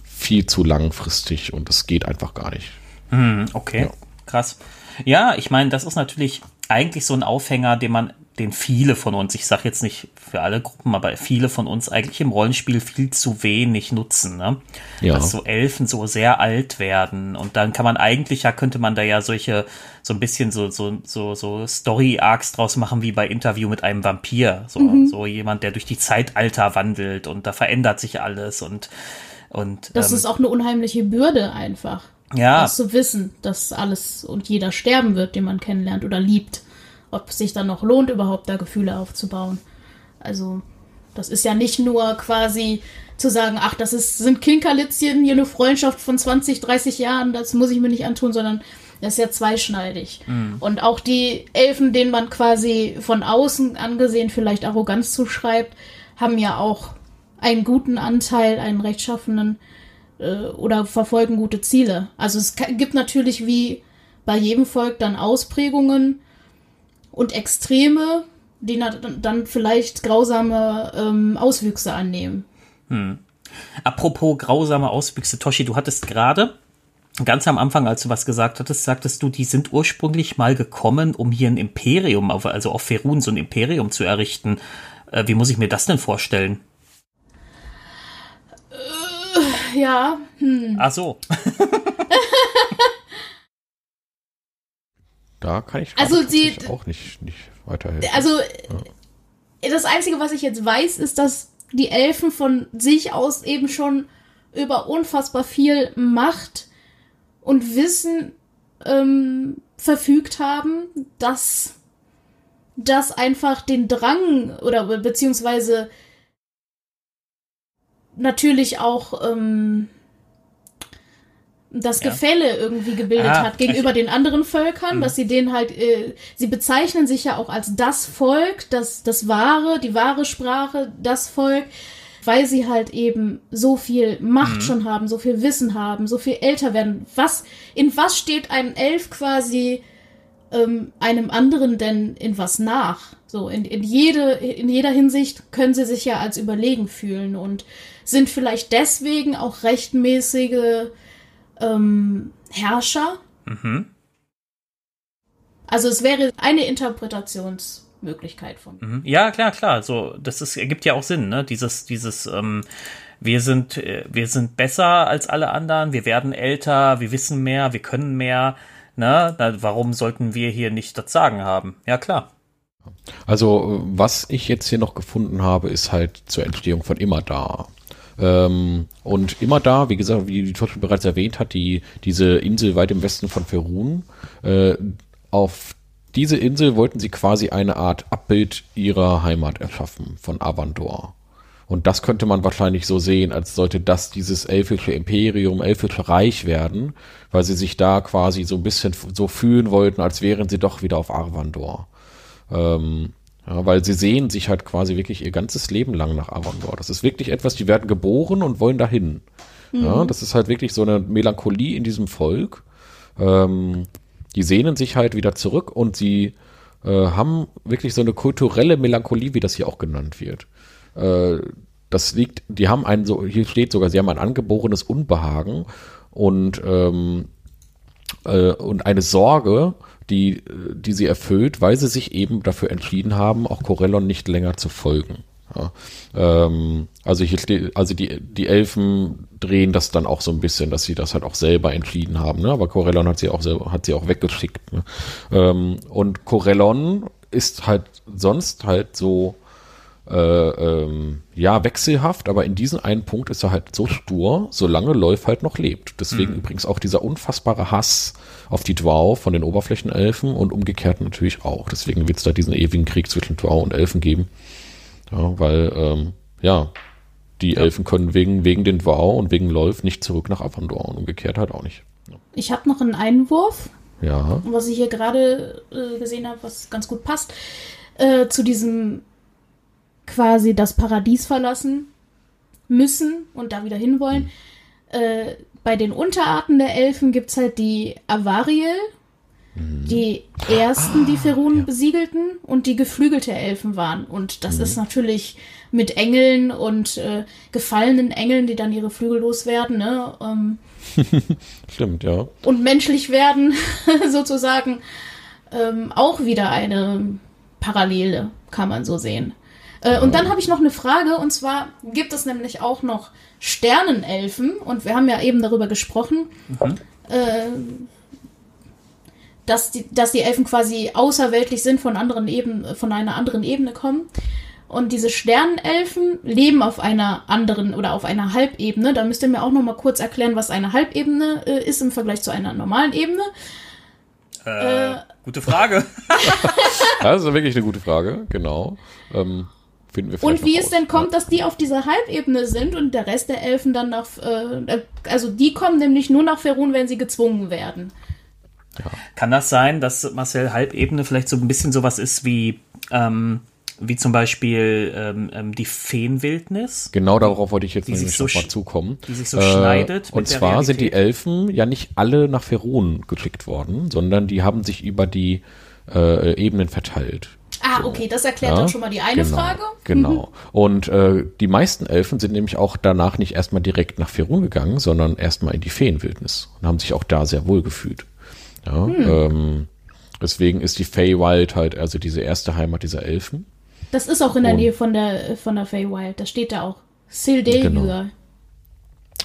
viel zu langfristig und das geht einfach gar nicht. Hm, okay, Ja. krass. Ja, ich meine, das ist natürlich eigentlich so ein Aufhänger, den man, den viele von uns, ich sage jetzt nicht für alle Gruppen, aber viele von uns eigentlich im Rollenspiel viel zu wenig nutzen, ne? Ja. Dass so Elfen so sehr alt werden und dann kann man eigentlich, ja, könnte man da ja solche, so ein bisschen so, so, so, so Story-Arcs draus machen, wie bei Interview mit einem Vampir. So, so jemand, der durch die Zeitalter wandelt und da verändert sich alles und, und, Das ähm, ist auch eine unheimliche Bürde einfach. ja. Das zu wissen, dass alles und jeder sterben wird, den man kennenlernt oder liebt. Ob es sich dann noch lohnt, überhaupt da Gefühle aufzubauen. Also, das ist ja nicht nur quasi zu sagen, ach, das ist, sind Kinkerlitzchen, hier eine Freundschaft von 20, 30 Jahren, das muss ich mir nicht antun, sondern das ist ja zweischneidig. Und auch die Elfen, denen man quasi von außen angesehen vielleicht Arroganz zuschreibt, haben ja auch einen guten Anteil, einen rechtschaffenen äh, oder verfolgen gute Ziele. Also es gibt natürlich wie bei jedem Volk dann Ausprägungen und Extreme, die dann vielleicht grausame ähm, Auswüchse annehmen. Apropos grausame Auswüchse, Toshi, du hattest gerade ganz am Anfang, als du was gesagt hattest, sagtest du, die sind ursprünglich mal gekommen, um hier ein Imperium, also auf Ferun so ein Imperium zu errichten. Äh, wie muss ich mir das denn vorstellen? Ja. Hm. Ach so. da kann ich also sie, auch nicht, nicht weiterhelfen. Also ja. das Einzige, was ich jetzt weiß, ist, dass die Elfen von sich aus eben schon über unfassbar viel Macht und Wissen ähm, verfügt haben, dass das einfach den Drang oder beziehungsweise natürlich auch ähm, das ja. Gefälle irgendwie gebildet ah, hat gegenüber den anderen Völkern, mhm. dass sie den halt, äh, sie bezeichnen sich ja auch als das Volk, das, das wahre, die wahre Sprache, das Volk, weil sie halt eben so viel Macht mhm. schon haben, so viel Wissen haben, so viel älter werden. Was, in was steht ein Elf quasi ähm, einem anderen denn in was nach? So, in, in, jede, in jeder Hinsicht können sie sich ja als überlegen fühlen und sind vielleicht deswegen auch rechtmäßige ähm, Herrscher. Mhm. Also es wäre eine Interpretationsmöglichkeit von. Mhm. Ja, klar, klar. So, das ist, ergibt ja auch Sinn, ne? Dieses, dieses, ähm, wir sind, äh, wir sind besser als alle anderen, wir werden älter, wir wissen mehr, wir können mehr. Ne? warum sollten wir hier nicht das Sagen haben? Ja, klar. Also, was ich jetzt hier noch gefunden habe, ist halt zur Entstehung von immer da. Ähm, und immer da, wie gesagt, wie die Totti bereits erwähnt hat, die, diese Insel weit im Westen von Ferun, äh, auf diese Insel wollten sie quasi eine Art Abbild ihrer Heimat erschaffen, von Avandor. Und das könnte man wahrscheinlich so sehen, als sollte das dieses elfische Imperium, elfische Reich werden, weil sie sich da quasi so ein bisschen so fühlen wollten, als wären sie doch wieder auf Arvandor. Ähm, ja, weil sie sehen sich halt quasi wirklich ihr ganzes Leben lang nach Avangor. Das ist wirklich etwas, die werden geboren und wollen dahin. Mhm. Ja, das ist halt wirklich so eine Melancholie in diesem Volk. Ähm, die sehnen sich halt wieder zurück und sie äh, haben wirklich so eine kulturelle Melancholie, wie das hier auch genannt wird. Äh, das liegt, die haben ein, so, hier steht sogar, sie haben ein angeborenes Unbehagen und, ähm, äh, und eine Sorge, die, die sie erfüllt, weil sie sich eben dafür entschieden haben, auch Corellon nicht länger zu folgen. Ja, ähm, also hier steht, also die, die Elfen drehen das dann auch so ein bisschen, dass sie das halt auch selber entschieden haben, ne? Aber Corellon hat sie auch selber, hat sie auch weggeschickt. Ne? Ähm, und Corellon ist halt sonst halt so äh, ähm, ja, wechselhaft, aber in diesem einen Punkt ist er halt so stur, solange Läuf halt noch lebt. Deswegen mhm. übrigens auch dieser unfassbare Hass auf die Dwau von den Oberflächenelfen und umgekehrt natürlich auch. Deswegen wird es da diesen ewigen Krieg zwischen Dwau und Elfen geben. Ja, weil, ähm, ja, die ja. Elfen können wegen, wegen den Dwau und wegen Läuf nicht zurück nach Avandor und umgekehrt halt auch nicht. Ja. Ich habe noch einen Einwurf. Ja. Was ich hier gerade äh, gesehen habe, was ganz gut passt, äh, zu diesem quasi das Paradies verlassen müssen und da wieder hinwollen. Mhm. Äh, bei den Unterarten der Elfen gibt es halt die Avariel, mhm. die ersten, ah, die Ferun ja. besiegelten und die geflügelte Elfen waren. Und das mhm. ist natürlich mit Engeln und äh, gefallenen Engeln, die dann ihre Flügel loswerden, ne? Ähm, Stimmt, ja. Und menschlich werden, sozusagen, ähm, auch wieder eine Parallele, kann man so sehen. Äh, und dann habe ich noch eine Frage, und zwar gibt es nämlich auch noch Sternenelfen, und wir haben ja eben darüber gesprochen, mhm. äh, dass, die, dass die Elfen quasi außerweltlich sind, von, anderen Eben, von einer anderen Ebene kommen. Und diese Sternenelfen leben auf einer anderen oder auf einer Halbebene. Da müsst ihr mir auch noch mal kurz erklären, was eine Halbebene äh, ist im Vergleich zu einer normalen Ebene. Äh, äh, gute Frage. das ist wirklich eine gute Frage, genau. Ähm, finden wir Und wie es denn kommt, dass die auf dieser Halbebene sind und der Rest der Elfen dann nach, äh, also die kommen nämlich nur nach Ferun, wenn sie gezwungen werden. Ja. Kann das sein, dass Marcel Halbebene vielleicht so ein bisschen sowas ist wie, ähm, wie zum Beispiel ähm, ähm die Feenwildnis? Genau darauf wollte ich jetzt nämlich so mal zukommen. Die sich so äh, schneidet. Und zwar sind die Elfen ja nicht alle nach Ferun geschickt worden, sondern die haben sich über die äh, Ebenen verteilt. Ah, okay, das erklärt Ja, dann schon mal die eine genau, Frage. Genau. Und äh, die meisten Elfen sind nämlich auch danach nicht erstmal direkt nach Ferun gegangen, sondern erstmal in die Feenwildnis und haben sich auch da sehr wohl gefühlt. Ja, Hm. ähm, deswegen ist die Feywild halt also diese erste Heimat dieser Elfen. Das ist auch in der Und- Nähe von der, von der Feywild. Da steht da auch. Sildelur. Genau.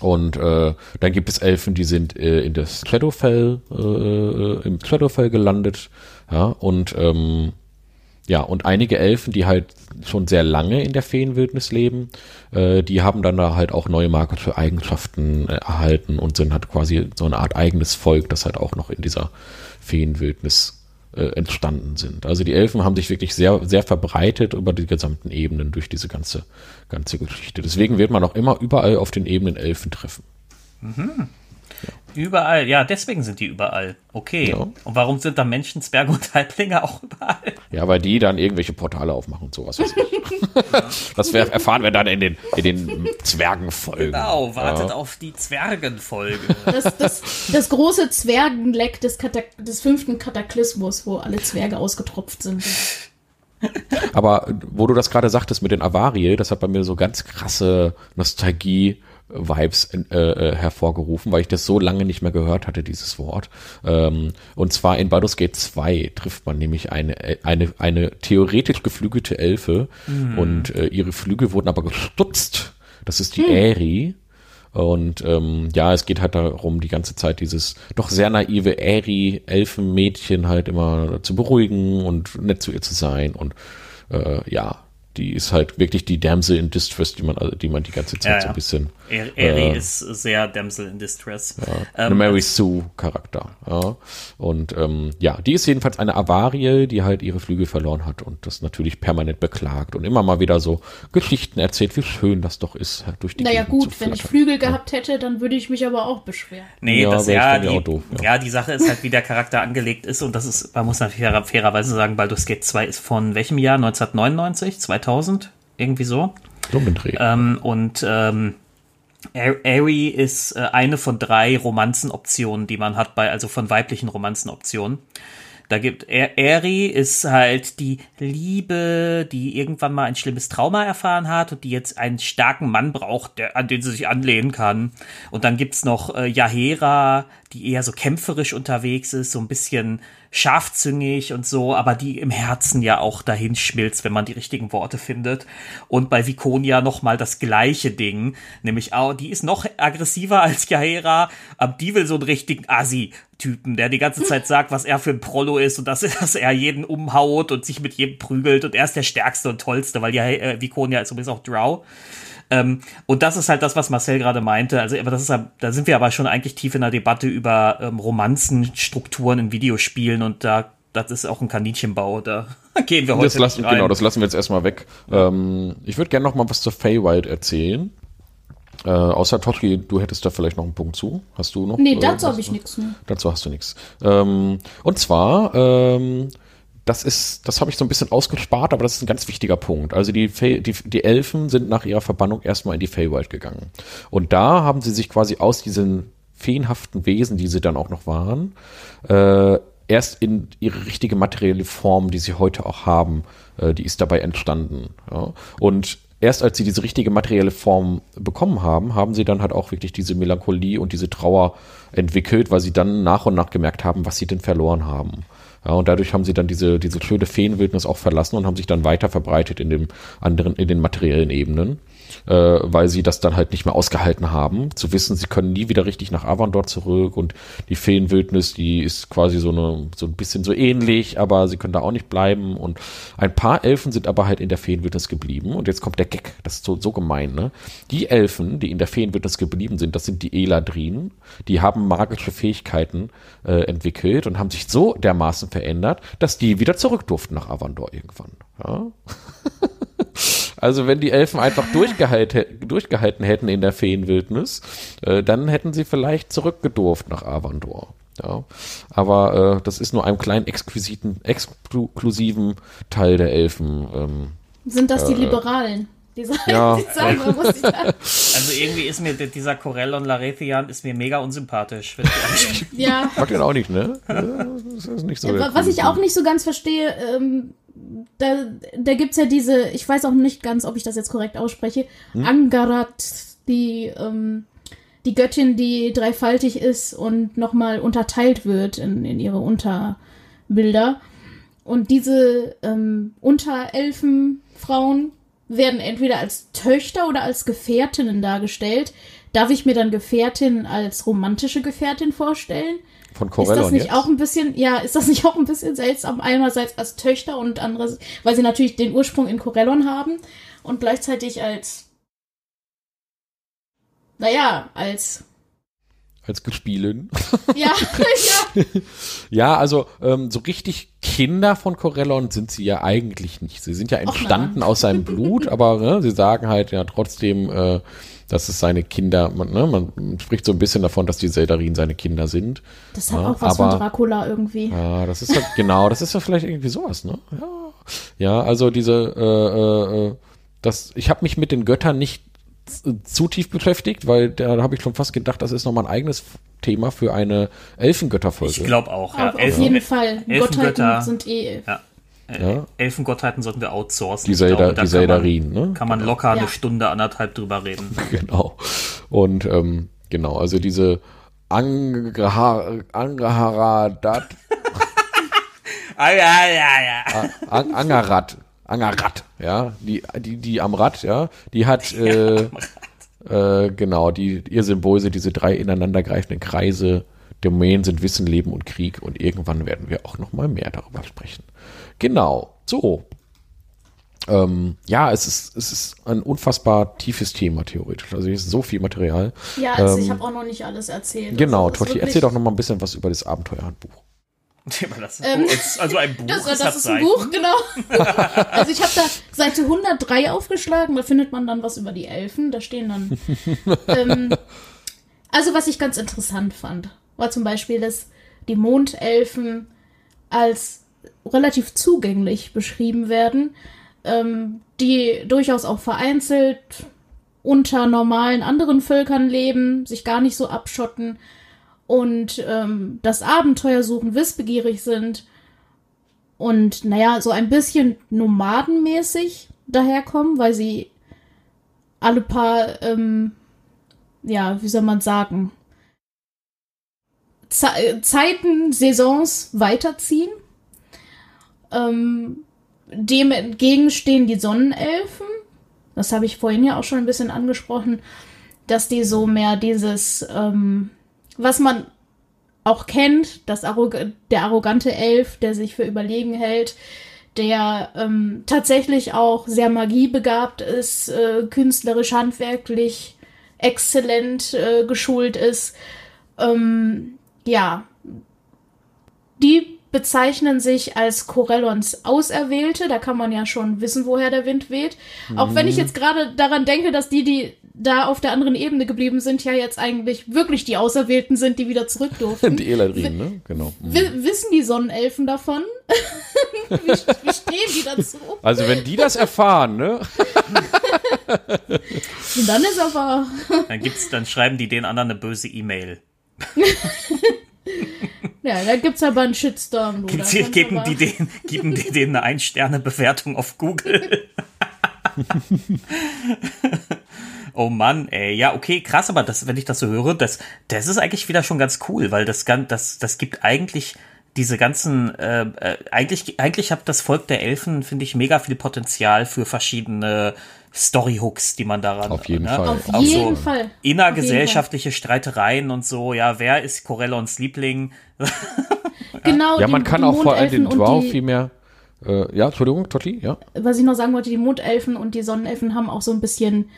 Und äh, dann gibt es Elfen, die sind äh, in das Shadowfell, äh, im Shadowfell gelandet. Ja, und ähm, ja, und einige Elfen, die halt schon sehr lange in der Feenwildnis leben, äh, die haben dann da halt auch neue magische Eigenschaften äh, erhalten und sind halt quasi so eine Art eigenes Volk, das halt auch noch in dieser Feenwildnis äh, entstanden sind. Also die Elfen haben sich wirklich sehr, sehr verbreitet über die gesamten Ebenen durch diese ganze, ganze Geschichte. Deswegen wird man auch immer überall auf den Ebenen Elfen treffen. Überall, ja, deswegen sind die überall. Okay. Ja. Und warum sind da Menschen, Zwerge und Halblinge auch überall? Ja, weil die dann irgendwelche Portale aufmachen und sowas. weiß ich. das wär, erfahren wir dann in den, in den Zwergenfolgen. Genau, wartet ja. auf die Zwergenfolge. Das, das, das große Zwergenleck des, Katak des fünften Kataklysmus, wo alle Zwerge ausgetropft sind. Aber wo du das gerade sagtest mit den Avarie, das hat bei mir so ganz krasse Nostalgie. Vibes äh, äh, hervorgerufen, weil ich das so lange nicht mehr gehört hatte, dieses Wort. Ähm, und zwar in Baldur's Gate 2 trifft man nämlich eine, eine, eine theoretisch geflügelte Elfe und äh, ihre Flügel wurden aber gestutzt. Das ist die Äri. Und ähm, ja, es geht halt darum, die ganze Zeit dieses doch sehr naive Äri-Elfenmädchen halt immer zu beruhigen und nett zu ihr zu sein. Und äh, ja, die ist halt wirklich die Damsel in Distress, die man, also die man die ganze Zeit Ja, so ja. ein bisschen Er- Eri Äh. ist sehr Damsel in Distress. eine Ähm, Mary Sue Charakter. Ja. Und ähm, ja, die ist jedenfalls eine Avarie, die halt ihre Flügel verloren hat und das natürlich permanent beklagt und immer mal wieder so Geschichten erzählt, wie schön das doch ist, durch die Naja, Gegend gut, zu wenn ich. Flügel gehabt hätte, dann würde ich mich aber auch beschweren. Nee, Ja, das ja, ja die, auch doof, ja. ja, die Sache ist halt, wie der Charakter angelegt ist und das ist, man muss natürlich fairer, fairerweise sagen, Baldur's Gate 2 ist von welchem Jahr? 1999? 2000? Irgendwie so. Ähm, und ähm, A- Aerie ist äh, eine von drei Romanzenoptionen, die man hat bei, also von weiblichen Romanzenoptionen. Da gibt Aerie ist halt die Liebe, die irgendwann mal ein schlimmes Trauma erfahren hat und die jetzt einen starken Mann braucht, der, an den sie sich anlehnen kann. Und dann gibt's noch äh, Yahera, die eher so kämpferisch unterwegs ist, so ein bisschen scharfzüngig und so, aber die im Herzen ja auch dahin schmilzt, wenn man die richtigen Worte findet. Und bei Viconia nochmal das gleiche Ding, nämlich auch, die ist noch aggressiver als Yahera, aber die will so einen richtigen Assi-Typen, der die ganze Zeit sagt, was er für ein Prollo ist und dass, dass er jeden umhaut und sich mit jedem prügelt und er ist der Stärkste und Tollste, weil ja äh, Viconia ist übrigens auch Drow. Ähm, und das ist halt das, was Marcel gerade meinte. Also, aber das ist, ja- da sind wir aber schon eigentlich tief in der Debatte über ähm, Romanzenstrukturen in Videospielen und da, das ist auch ein Kaninchenbau. Da gehen wir heute das lassen, nicht rein. genau, das lassen wir jetzt erstmal weg. Ähm, ich würde gerne noch mal was zur Feywild erzählen. Äh, außer Toski, du hättest da vielleicht noch einen Punkt zu. Hast du noch? Nee, äh, dazu was- habe ich nichts mehr. Dazu hast du nichts. Ähm, und zwar, ähm, das ist, das habe ich so ein bisschen ausgespart, aber das ist ein ganz wichtiger Punkt. Also die, Fey, die, die Elfen sind nach ihrer Verbannung erstmal in die Feywild gegangen. Und da haben sie sich quasi aus diesen feenhaften Wesen, die sie dann auch noch waren, äh, erst in ihre richtige materielle Form, die sie heute auch haben, äh, die ist dabei entstanden. Ja. Und erst als sie diese richtige materielle Form bekommen haben, haben sie dann halt auch wirklich diese Melancholie und diese Trauer entwickelt, weil sie dann nach und nach gemerkt haben, was sie denn verloren haben. Ja, und dadurch haben sie dann diese, diese schöne Feenwildnis auch verlassen und haben sich dann weiter verbreitet in dem anderen, in den materiellen Ebenen, äh, weil sie das dann halt nicht mehr ausgehalten haben, zu wissen, sie können nie wieder richtig nach Avandor zurück und die Feenwildnis, die ist quasi so eine, so ein bisschen so ähnlich, aber sie können da auch nicht bleiben und ein paar Elfen sind aber halt in der Feenwildnis geblieben und jetzt kommt der Gag, das ist so, so gemein, ne? Die Elfen, die in der Feenwildnis geblieben sind, das sind die Eladrin, die haben magische Fähigkeiten äh, entwickelt und haben sich so dermaßen verändert, dass die wieder zurück durften nach Avandor irgendwann. Ja? Also wenn die Elfen einfach durchgehalten, durchgehalten hätten in der Feenwildnis, äh, dann hätten sie vielleicht zurückgedurft nach Avandor. Ja. Aber äh, das ist nur einem kleinen exquisiten, exklusiven Teil der Elfen. Ähm, Sind das die Liberalen? Die sagen, ja, die sagen man muss Also irgendwie ist mir dieser Corell und Larethian ist mir mega unsympathisch. ja. mag den auch nicht, ne? Ja, Das ist nicht so. der Was ich auch nicht so ganz verstehe, ähm, da, da gibt's ja diese, ich weiß auch nicht ganz, ob ich das jetzt korrekt ausspreche, hm? Angarat, die, ähm, die Göttin, die dreifaltig ist und nochmal unterteilt wird in, in ihre Unterbilder. Und diese ähm, Unterelfenfrauen werden entweder als Töchter oder als Gefährtinnen dargestellt. Darf ich mir dann Gefährtin als romantische Gefährtin vorstellen? Von Corellon Ist das nicht jetzt? auch ein bisschen, ja, ist das nicht auch ein bisschen seltsam? Einerseits als Töchter und andererseits, weil sie natürlich den Ursprung in Corellon haben und gleichzeitig als, naja, als als Gespielen. Ja, ja. ja, also ähm, so richtig Kinder von Corellon sind sie ja eigentlich nicht. Sie sind ja entstanden aus seinem Blut, aber ne, sie sagen halt ja trotzdem, äh, dass es seine Kinder, man, ne, man spricht so ein bisschen davon, dass die Seldarin seine Kinder sind. Das hat ja, auch was aber, von Dracula irgendwie. Ja, das ist halt, genau, das ist ja vielleicht irgendwie sowas, ne? Ja, ja also diese, äh, äh, das, ich habe mich mit den Göttern nicht zu tief beschäftigt, weil da habe ich schon fast gedacht, das ist nochmal ein eigenes Thema für eine Elfengötterfolge. Ich glaube auch, ja. Auf, auf jeden Fall. Elfengötter Gottheiten sind eh. Ja. Ja. Elfengottheiten sollten wir outsourcen. Die, die Zeldarin, ne? Kann man locker ja. eine Stunde, anderthalb drüber reden. genau. Und ähm, genau, also diese Angaharadat. ah, ja, ja, ja. Angarat. Angarat, ja, die, die, die am Rad, ja, die hat, äh, äh, genau, die, ihr Symbol sind diese drei ineinandergreifenden Kreise. Domänen sind Wissen, Leben und Krieg und irgendwann werden wir auch noch mal mehr darüber sprechen. Genau, so. Ähm, ja, es ist, es ist ein unfassbar tiefes Thema theoretisch. Also hier ist so viel Material. Ja, also ähm, ich habe auch noch nicht alles erzählt. Genau, also, Totti, erzähl doch noch mal ein bisschen was über das Abenteuerhandbuch. Das ähm, also ein Buch. Das, das ist ein Buch, genau. also ich habe da Seite 103 aufgeschlagen, da findet man dann was über die Elfen. Da stehen dann. ähm, also was ich ganz interessant fand, war zum Beispiel, dass die Mondelfen als relativ zugänglich beschrieben werden, ähm, die durchaus auch vereinzelt unter normalen anderen Völkern leben, sich gar nicht so abschotten und ähm, das Abenteuer suchen, wissbegierig sind und naja, so ein bisschen nomadenmäßig daherkommen, weil sie alle paar, ähm, ja, wie soll man sagen, Ze Zeiten, Saisons weiterziehen. Ähm, dem entgegenstehen die Sonnenelfen. Das habe ich vorhin ja auch schon ein bisschen angesprochen, dass die so mehr dieses ähm, was man auch kennt, das Arrog der arrogante Elf, der sich für überlegen hält, der ähm, tatsächlich auch sehr magiebegabt ist, äh, künstlerisch, handwerklich exzellent äh, geschult ist. Ähm, ja, die bezeichnen sich als Corellons Auserwählte. Da kann man ja schon wissen, woher der Wind weht. Mhm. Auch wenn ich mhm. jetzt gerade daran denke, dass die, die da auf der anderen Ebene geblieben sind, ja jetzt eigentlich wirklich die Auserwählten sind, die wieder zurück durften. Die Eladrin, ne? Genau. Mhm. Wissen die Sonnenelfen davon? wie, wie, stehen die dazu? Also wenn die das erfahren, ne? Und dann ist aber... dann gibt's, dann schreiben die den anderen eine böse E-Mail. Ja, da gibt's aber einen Shitstorm. Du, Sie, geben, die den, geben die denen eine Ein-Sterne-Bewertung auf Google. oh Mann, ey. Ja, okay, krass, aber das, wenn ich das so höre, das, das ist eigentlich wieder schon ganz cool, weil das, das, das gibt eigentlich diese ganzen, äh, äh, eigentlich, eigentlich hat das Volk der Elfen, finde ich, mega viel Potenzial für verschiedene Storyhooks, die man daran. Auf jeden ne? Fall. Auf auch jeden so Fall. Innergesellschaftliche Streitereien und so, ja, wer ist Corellons Liebling? genau. Ja, man kann auch vor allem den Dwarf viel mehr. Äh, ja, Entschuldigung, Totti, ja. Was ich noch sagen wollte, die Mondelfen und die Sonnenelfen haben auch so ein bisschen,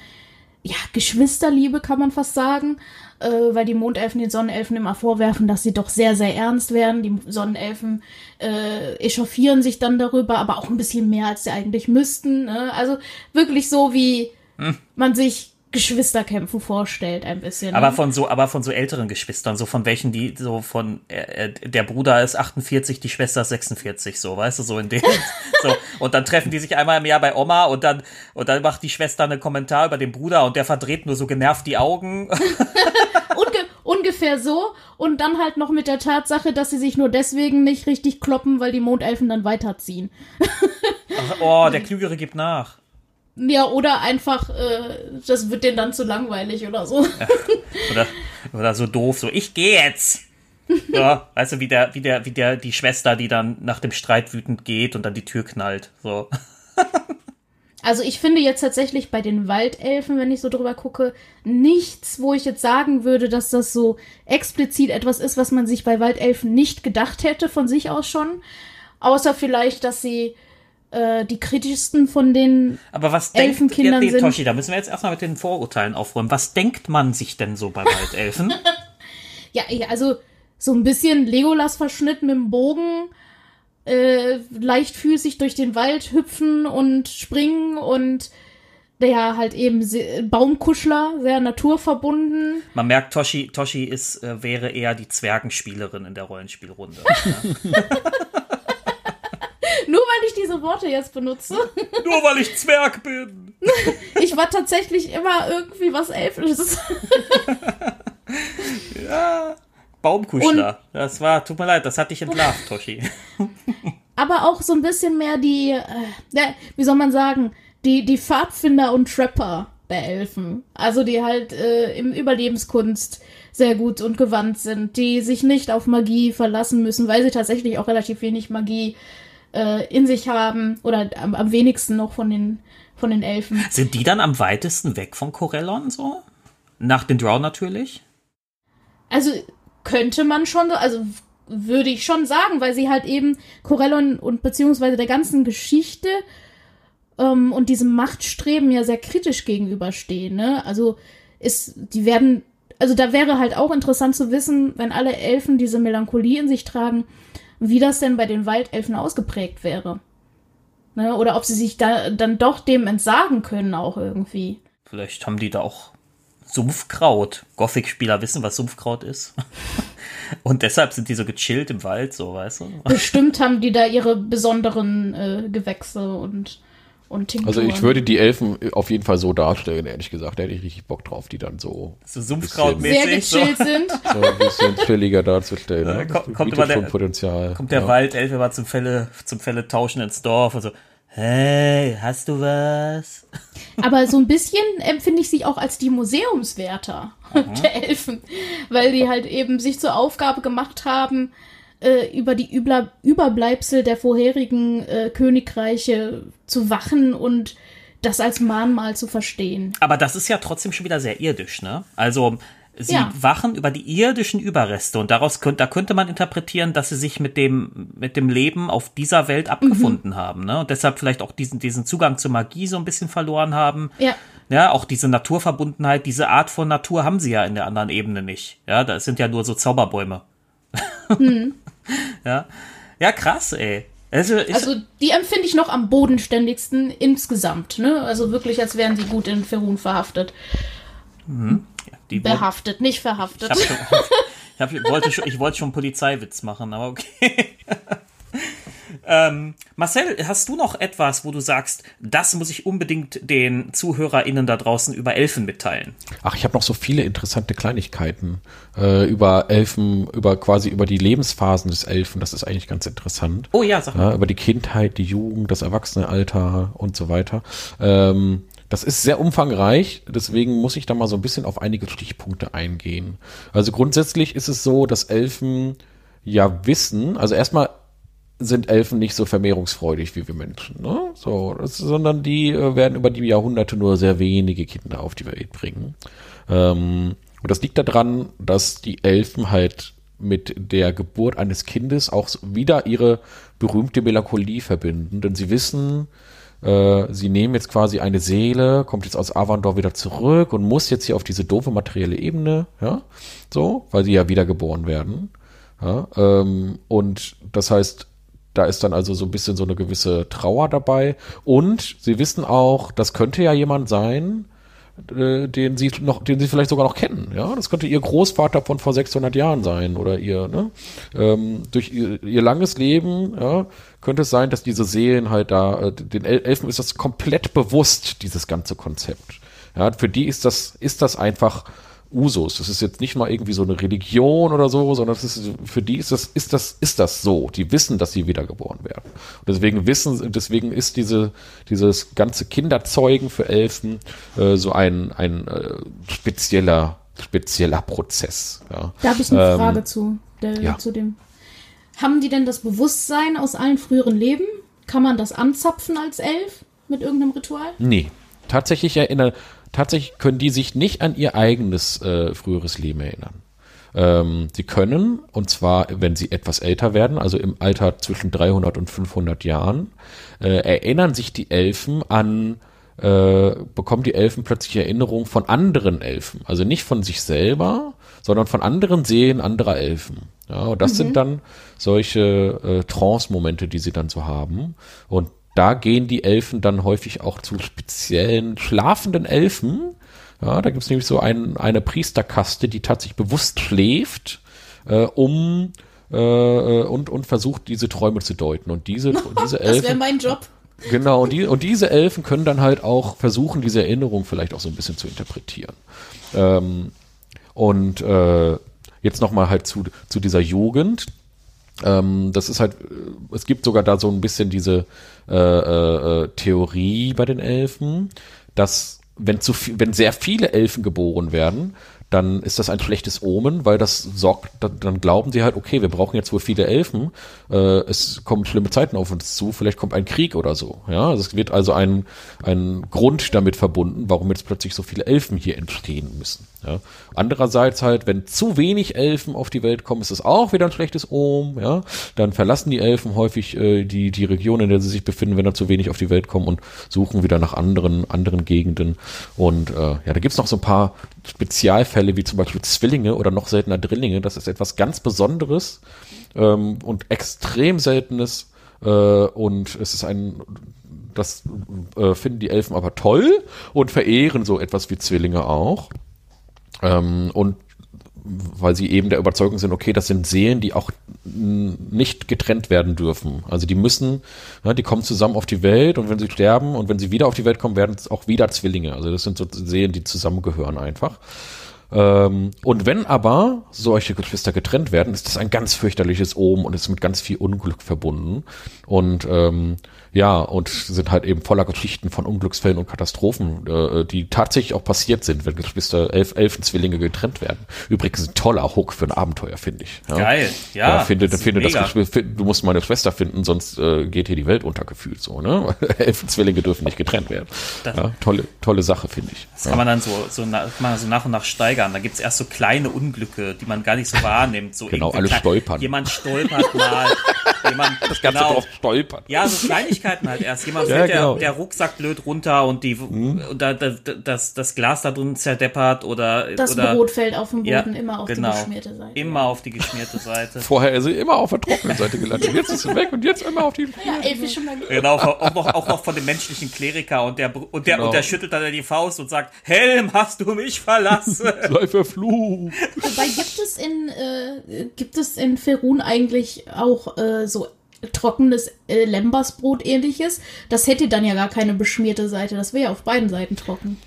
ja, Geschwisterliebe, kann man fast sagen äh, weil die Mondelfen den Sonnenelfen immer vorwerfen, dass sie doch sehr, sehr ernst werden. Die Sonnenelfen äh, echauffieren sich dann darüber, aber auch ein bisschen mehr, als sie eigentlich müssten. Ne? Also wirklich so, wie hm. man sich Geschwisterkämpfen vorstellt, ein bisschen. Aber ne? von so, aber von so älteren Geschwistern, so von welchen, die so von äh, äh der Bruder ist 48, die Schwester ist 46, so, weißt du, so in dem. so. Und dann treffen die sich einmal im Jahr bei Oma und dann, und dann macht die Schwester einen Kommentar über den Bruder und der verdreht nur so genervt die Augen. ungefähr so. Und dann halt noch mit der Tatsache, dass sie sich nur deswegen nicht richtig kloppen, weil die Mondelfen dann weiterziehen. Ach, oh, der Klügere gibt nach. Ja, oder einfach, äh, das wird denen dann zu langweilig oder so. Oder, oder so doof, so, ich gehe jetzt. Ja, weißt du, wie der, wie der, wie der, die Schwester, die dann nach dem Streit wütend geht und dann die Tür knallt. So. Also ich finde jetzt tatsächlich bei den Waldelfen, wenn ich so drüber gucke, nichts, wo ich jetzt sagen würde, dass das so explizit etwas ist, was man sich bei Waldelfen nicht gedacht hätte von sich aus schon. Außer vielleicht, dass sie äh, die kritischsten von den Aber was denkt Elfenkindern ja, nee, sind. Toshi, da müssen wir jetzt erstmal mit den Vorurteilen aufräumen. Was denkt man sich denn so bei Waldelfen? Ja, ja, also so ein bisschen Legolas-Verschnitt mit dem Bogen, äh, leichtfüßig durch den Wald hüpfen und springen und ja, halt eben Baumkuschler, sehr naturverbunden. Man merkt, Toshi, Toshi ist, äh, wäre eher die Zwergenspielerin in der Rollenspielrunde. Nur weil ich diese Worte jetzt benutze. Nur weil ich Zwerg bin. Ich war tatsächlich immer irgendwie was Elfisches. Baumkuschler. das war, tut mir leid, das hat dich entlarvt, Toshi. Aber auch so ein bisschen mehr die, äh, wie soll man sagen, die, die Pfadfinder und Trapper der Elfen. Also die halt äh, im Überlebenskunst sehr gut und gewandt sind, die sich nicht auf Magie verlassen müssen, weil sie tatsächlich auch relativ wenig Magie äh, in sich haben oder am, am wenigsten noch von den, von den Elfen. Sind die dann am weitesten weg von Corellon so? Nach den Drow natürlich? Also könnte man schon, so- also würde ich schon sagen, weil sie halt eben Corellon und beziehungsweise der ganzen Geschichte ähm, und diesem Machtstreben ja sehr kritisch gegenüberstehen. Ne? Also ist, die werden, also da wäre halt auch interessant zu wissen, wenn alle Elfen diese Melancholie in sich tragen, wie das denn bei den Waldelfen ausgeprägt wäre. Ne? Oder ob sie sich da dann doch dem entsagen können auch irgendwie. Vielleicht haben die da auch Sumpfkraut. Gothic-Spieler wissen, was Sumpfkraut ist. Und deshalb sind die so gechillt im Wald, so, weißt du? Bestimmt haben die da ihre besonderen äh, Gewächse und, und Tinkturen. Also ich würde die Elfen auf jeden Fall so darstellen, ehrlich gesagt. Da hätte ich richtig Bock drauf, die dann so, So sehr Sumpfkrautmäßig. So. gechillt sind. so ein bisschen chilliger darzustellen. Ja, Ne? kommt- kommt der-. Kommt der ja. Waldelf immer zum Fälle, zum Fälle tauschen ins Dorf und so, hey, hast du was? Aber so ein bisschen empfinde ich sie auch als die Museumswärter der Elfen, weil die halt eben sich zur Aufgabe gemacht haben, äh, über die Übler Überbleibsel der vorherigen äh, Königreiche zu wachen und das als Mahnmal zu verstehen. Aber das ist ja trotzdem schon wieder sehr irdisch, ne? Also, sie Ja. wachen über die irdischen Überreste und daraus könnte, da könnte man interpretieren, dass sie sich mit dem, mit dem Leben auf dieser Welt abgefunden haben, ne? Und deshalb vielleicht auch diesen, diesen Zugang zur Magie so ein bisschen verloren haben. Ja. Ja, auch diese Naturverbundenheit, diese Art von Natur haben sie ja in der anderen Ebene nicht. Ja, das sind ja nur so Zauberbäume. Ja. Ja, krass, ey. Also, Also die empfinde ich noch am bodenständigsten insgesamt, ne? Also wirklich, als wären sie gut in Ferun verhaftet. Die wurden- Behaftet, nicht verhaftet. Ich, schon, ich, hab, ich, wollte schon, ich wollte schon einen Polizeiwitz machen, aber okay. ähm, Marcel, hast du noch etwas, wo du sagst, das muss ich unbedingt den ZuhörerInnen da draußen über Elfen mitteilen? Ach, ich habe noch so viele interessante Kleinigkeiten äh, über Elfen, über quasi über die Lebensphasen des Elfen. Das ist eigentlich ganz interessant. Oh ja, sag mal. Ja, über die Kindheit, die Jugend, das Erwachsenealter und so weiter. Ähm, das ist sehr umfangreich, deswegen muss ich da mal so ein bisschen auf einige Stichpunkte eingehen. Also grundsätzlich ist es so, dass Elfen ja wissen, also erstmal sind Elfen nicht so vermehrungsfreudig wie wir Menschen, ne? So, das, sondern die äh, werden über die Jahrhunderte nur sehr wenige Kinder auf die Welt bringen. Ähm, und das liegt daran, dass die Elfen halt mit der Geburt eines Kindes auch wieder ihre berühmte Melancholie verbinden, denn sie wissen, äh, sie nehmen jetzt quasi eine Seele, kommt jetzt aus Avandor wieder zurück und muss jetzt hier auf diese doofe materielle Ebene, ja, so, weil sie ja wiedergeboren werden. Ja, ähm, und das heißt, da ist dann also so ein bisschen so eine gewisse Trauer dabei. Und sie wissen auch, das könnte ja jemand sein, äh, den sie noch, den sie vielleicht sogar noch kennen. Ja, das könnte ihr Großvater von vor 600 Jahren sein oder ihr. Ne? Ähm, durch ihr, ihr langes Leben ja, könnte es sein, dass diese Seelen halt da, äh, den El Elfen ist das komplett bewusst, dieses ganze Konzept. Ja, für die ist das, ist das einfach Usus. Das ist jetzt nicht mal irgendwie so eine Religion oder so, sondern das ist, für die ist das, ist das, ist das so. Die wissen, dass sie wiedergeboren werden. Und deswegen wissen, deswegen ist diese, dieses ganze Kinderzeugen für Elfen äh, so ein, ein äh, spezieller, spezieller Prozess. Ja. Da habe ich eine Ähm, Frage zu, der, ja. zu dem. Haben die denn das Bewusstsein aus allen früheren Leben? Kann man das anzapfen als Elf mit irgendeinem Ritual? Nee. Tatsächlich erinnern, tatsächlich können die sich nicht an ihr eigenes äh, früheres Leben erinnern. Ähm, sie können, und zwar, wenn sie etwas älter werden, also im Alter zwischen 300 und 500 Jahren, äh, erinnern sich die Elfen an, äh, bekommen die Elfen plötzlich Erinnerungen von anderen Elfen. Also nicht von sich selber, sondern von anderen Seelen anderer Elfen. Ja, und das sind dann solche äh, Trance-Momente, die sie dann so haben. Und da gehen die Elfen dann häufig auch zu speziellen schlafenden Elfen. Ja, da gibt es nämlich so ein, eine Priesterkaste, die tatsächlich bewusst schläft, äh, um äh, äh, und, und versucht, diese Träume zu deuten. Und diese, diese Das wäre Elfen. mein Job. Genau, und, die, und diese Elfen können dann halt auch versuchen, diese Erinnerung vielleicht auch so ein bisschen zu interpretieren. Ähm, und äh, jetzt nochmal halt zu, zu dieser Jugend. Ähm, das ist halt, äh, es gibt sogar da so ein bisschen diese äh, äh, äh, Theorie bei den Elfen, dass wenn, zu viel, wenn sehr viele Elfen geboren werden, dann ist das ein schlechtes Omen, weil das sorgt, dann, dann glauben sie halt, okay, wir brauchen jetzt wohl viele Elfen, äh, es kommen schlimme Zeiten auf uns zu, vielleicht kommt ein Krieg oder so. Ja, also es wird also ein, ein Grund damit verbunden, warum jetzt plötzlich so viele Elfen hier entstehen müssen. Ja. Andererseits halt, wenn zu wenig Elfen auf die Welt kommen, ist es auch wieder ein schlechtes Omen. Ja, dann verlassen die Elfen häufig äh, die die Region, in der sie sich befinden, wenn da zu wenig auf die Welt kommen und suchen wieder nach anderen anderen Gegenden. Und äh, ja, da gibt's noch so ein paar Spezialfälle, wie zum Beispiel Zwillinge oder noch seltener Drillinge. Das ist etwas ganz Besonderes ähm, und extrem Seltenes. Äh, und es ist ein, das äh, finden die Elfen aber toll und verehren so etwas wie Zwillinge auch. Ähm, und weil sie eben der Überzeugung sind, okay, das sind Seelen, die auch nicht getrennt werden dürfen. Also die müssen, ja, die kommen zusammen auf die Welt und wenn sie sterben und wenn sie wieder auf die Welt kommen, werden es auch wieder Zwillinge. Also das sind so Seelen, die zusammengehören einfach. Ähm, und wenn aber solche Geschwister getrennt werden, ist das ein ganz fürchterliches Omen und ist mit ganz viel Unglück verbunden. Und ähm, ja, und sind halt eben voller Geschichten von Unglücksfällen und Katastrophen, äh, die tatsächlich auch passiert sind, wenn Geschwister, elf, Elfenzwillinge getrennt werden. Übrigens ein toller Hook für ein Abenteuer, finde ich. Ja. Geil, ja. Ja, finde, das finde das, du musst meine Schwester finden, sonst äh, geht hier die Welt unter gefühlt so, ne? Elfenzwillinge dürfen nicht getrennt werden. Ja, tolle, tolle Sache, finde ich. Das kann man dann so, so, na, kann man so nach und nach steigern. Da gibt's erst so kleine Unglücke, die man gar nicht so wahrnimmt. So Genau, alle stolpern. Jemand stolpert mal. jemand, Das Ganze genau. drauf stolpern. Ja, so Kleinigkeiten halt erst. Jemand Ja, fällt genau. Mhm. der, der Rucksack blöd runter und die und da, da, das, das Glas da drin zerdeppert oder Das oder Brot fällt auf den ja, Boden, immer auf genau. die geschmierte Seite. Immer auf die geschmierte Seite. Vorher ist sie immer auf der trockenen Seite gelandet. Jetzt ist sie weg und jetzt immer auf die. Ja, elfisch schon mal gehört. Genau, auch noch, auch noch von dem menschlichen Kleriker und der und der Genau. und der schüttelt dann die Faust und sagt: Helm, hast du mich verlassen? Sei verflucht. Wobei gibt es in äh, gibt es in Ferun eigentlich auch äh, so trockenes äh, Lembersbrot ähnliches? Das hätte dann ja gar keine beschmierte Seite. Das wäre ja auf beiden Seiten trocken.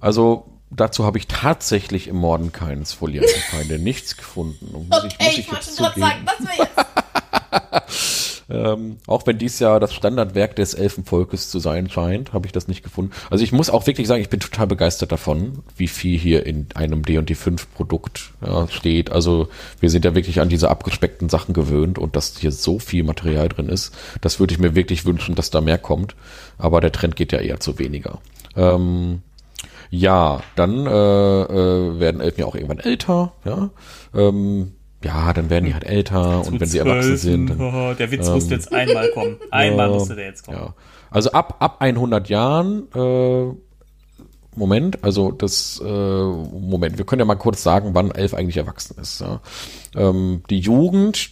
Also dazu habe ich tatsächlich im Morden keines folierten Feinde nichts gefunden. Und muss ich, muss ich, jetzt zugeben. das wäre jetzt. Ähm, auch wenn dies ja das Standardwerk des Elfenvolkes zu sein scheint, habe ich das nicht gefunden. Also ich muss auch wirklich sagen, ich bin total begeistert davon, wie viel hier in einem D&D 5 Produkt ja, steht. Also wir sind ja wirklich an diese abgespeckten Sachen gewöhnt und dass hier so viel Material drin ist, das würde ich mir wirklich wünschen, dass da mehr kommt. Aber der Trend geht ja eher zu weniger. Ähm, ja, dann äh, äh, werden Elfen ja auch irgendwann älter, ja. Ähm, ja, dann werden die halt älter und wenn sie erwachsen sind. Dann, der Witz musste jetzt einmal kommen. Einmal musste der jetzt kommen. ja. Also ab, ab 100 Jahren, äh, Moment, also das, äh, Moment, wir können ja mal kurz sagen, wann Elf eigentlich erwachsen ist. Ja. Ähm, die Jugend,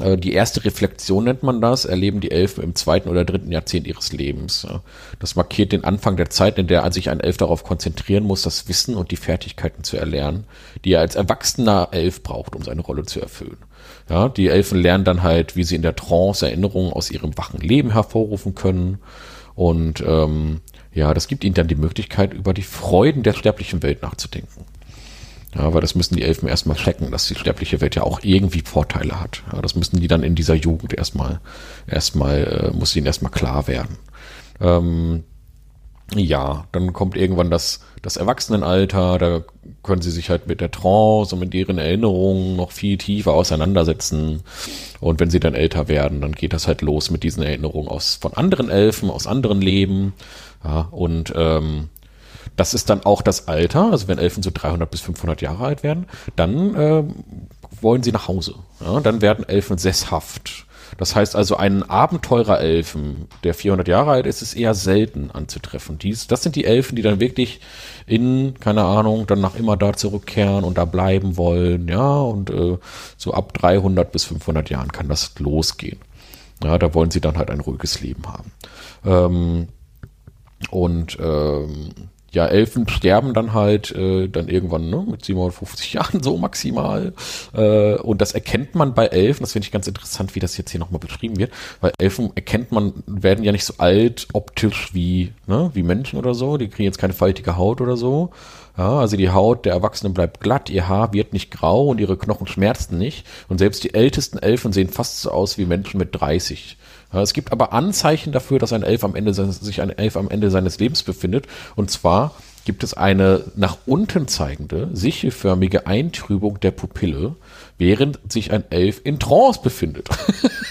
die erste Reflexion nennt man das, erleben die Elfen im zweiten oder dritten Jahrzehnt ihres Lebens. Das markiert den Anfang der Zeit, in der sich ein Elf darauf konzentrieren muss, das Wissen und die Fertigkeiten zu erlernen, die er als erwachsener Elf braucht, um seine Rolle zu erfüllen. Ja, die Elfen lernen dann halt, wie sie in der Trance Erinnerungen aus ihrem wachen Leben hervorrufen können. Und ähm, ja, das gibt ihnen dann die Möglichkeit, über die Freuden der sterblichen Welt nachzudenken. Ja, weil das müssen die Elfen erstmal checken, dass die sterbliche Welt ja auch irgendwie Vorteile hat. Ja, das müssen die dann in dieser Jugend erstmal, erstmal, äh, muss ihnen erstmal klar werden. Ähm, ja, dann kommt irgendwann das, das Erwachsenenalter, da können sie sich halt mit der Trance und mit deren Erinnerungen noch viel tiefer auseinandersetzen. Und wenn sie dann älter werden, dann geht das halt los mit diesen Erinnerungen aus, von anderen Elfen, aus anderen Leben. Ja, und ähm, das ist dann auch das Alter, also wenn Elfen so 300 bis 500 Jahre alt werden, dann äh, wollen sie nach Hause. Ja, dann werden Elfen sesshaft. Das heißt also, einen Abenteurer-Elfen, der 400 Jahre alt ist, ist eher selten anzutreffen. Dies, das sind die Elfen, die dann wirklich in, keine Ahnung, dann nach immer da zurückkehren und da bleiben wollen. Ja, und äh, so ab 300 bis 500 Jahren kann das losgehen. Ja, da wollen sie dann halt ein ruhiges Leben haben. Ähm, und ähm, ja, Elfen sterben dann halt äh, dann irgendwann ne, mit 750 Jahren so maximal. Äh, und das erkennt man bei Elfen, das finde ich ganz interessant, wie das jetzt hier nochmal beschrieben wird, weil Elfen erkennt man, werden ja nicht so alt optisch wie, ne, wie Menschen oder so, die kriegen jetzt keine faltige Haut oder so. Ja, also die Haut der Erwachsenen bleibt glatt, ihr Haar wird nicht grau und ihre Knochen schmerzen nicht. Und selbst die ältesten Elfen sehen fast so aus wie Menschen mit 30. Es gibt aber Anzeichen dafür, dass ein Elf am Ende sich ein Elf am Ende seines Lebens befindet. Und zwar gibt es eine nach unten zeigende, sichelförmige Eintrübung der Pupille, während sich ein Elf in Trance befindet.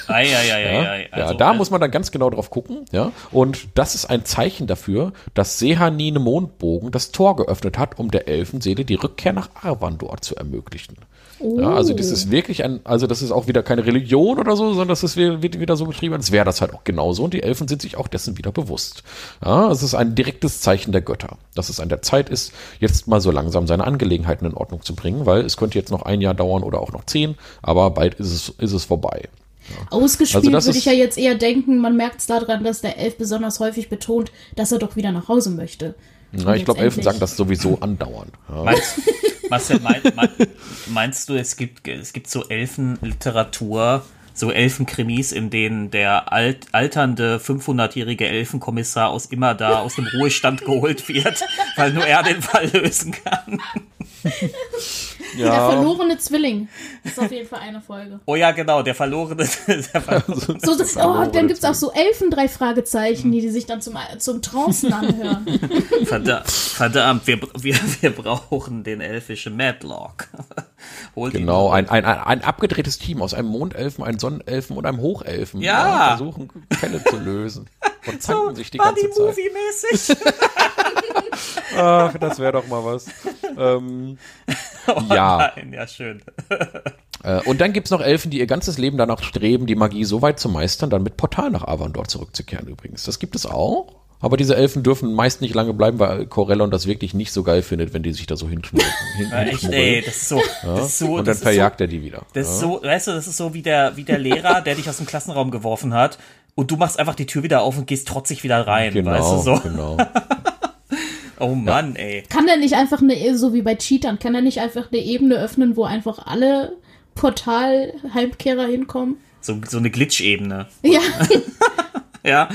Ei, ei, ei, ja, ei, ja, da muss man dann ganz genau drauf gucken. Ja, und das ist ein Zeichen dafür, dass Sehanine Mondbogen das Tor geöffnet hat, um der Elfenseele die Rückkehr nach Arvandor zu ermöglichen. Oh. Ja, also das ist wirklich ein, also das ist auch wieder keine Religion oder so, sondern das ist wird wieder so beschrieben, als wäre das halt auch genauso und die Elfen sind sich auch dessen wieder bewusst. Ja, es ist ein direktes Zeichen der Götter, dass es an der Zeit ist, jetzt mal so langsam seine Angelegenheiten in Ordnung zu bringen, weil es könnte jetzt noch ein Jahr dauern oder auch noch zehn, aber bald ist es, ist es vorbei. Ja. Ausgespielt also würde ich ja jetzt eher denken, man merkt es daran, dass der Elf besonders häufig betont, dass er doch wieder nach Hause möchte. Na, ich glaube, Elfen sagen das sowieso andauernd. Ja. Meinst, Marcel, mein, mein, meinst du, es gibt, es gibt so Elfenliteratur, so Elfenkrimis, in denen der alt, alternde 500-jährige Elfenkommissar aus immer da aus dem Ruhestand geholt wird, weil nur er den Fall lösen kann? Ja. Der verlorene Zwilling. Das ist auf jeden Fall eine Folge. Oh ja, genau, der verlorene. Der verlorene so, so, oh, dann gibt es auch so Elfen drei Fragezeichen, die, die sich dann zum, zum Trancen anhören. Verdammt, verdammt wir, wir, wir brauchen den elfischen Madlock. genau, ein, ein, ein, ein abgedrehtes Team aus einem Mondelfen, einem Sonnenelfen und einem Hochelfen. Ja. ja versuchen, Fälle zu lösen. Und zanken so, sich die ganze Zeit. Movie-mäßig. Ach, das wäre doch mal was. Ähm, oh ja. Nein, ja, schön. Äh, und dann gibt es noch Elfen, die ihr ganzes Leben danach streben, die Magie so weit zu meistern, dann mit Portal nach Avandor zurückzukehren übrigens. Das gibt es auch. Aber diese Elfen dürfen meist nicht lange bleiben, weil Corellon das wirklich nicht so geil findet, wenn die sich da so hinschmuggeln. ja, echt, ey, das ist so. Ja? Das ist so und dann verjagt so, er die wieder. Das ja? ist so, weißt du, das ist so wie der, wie der Lehrer, der dich aus dem Klassenraum geworfen hat und du machst einfach die Tür wieder auf und gehst trotzig wieder rein, genau, weißt du so. Genau. oh Mann, ja. ey. Kann der nicht einfach eine, so wie bei Cheatern, kann er nicht einfach eine Ebene öffnen, wo einfach alle Portal-Heimkehrer hinkommen? So, so eine Glitch-Ebene. Ja. ja,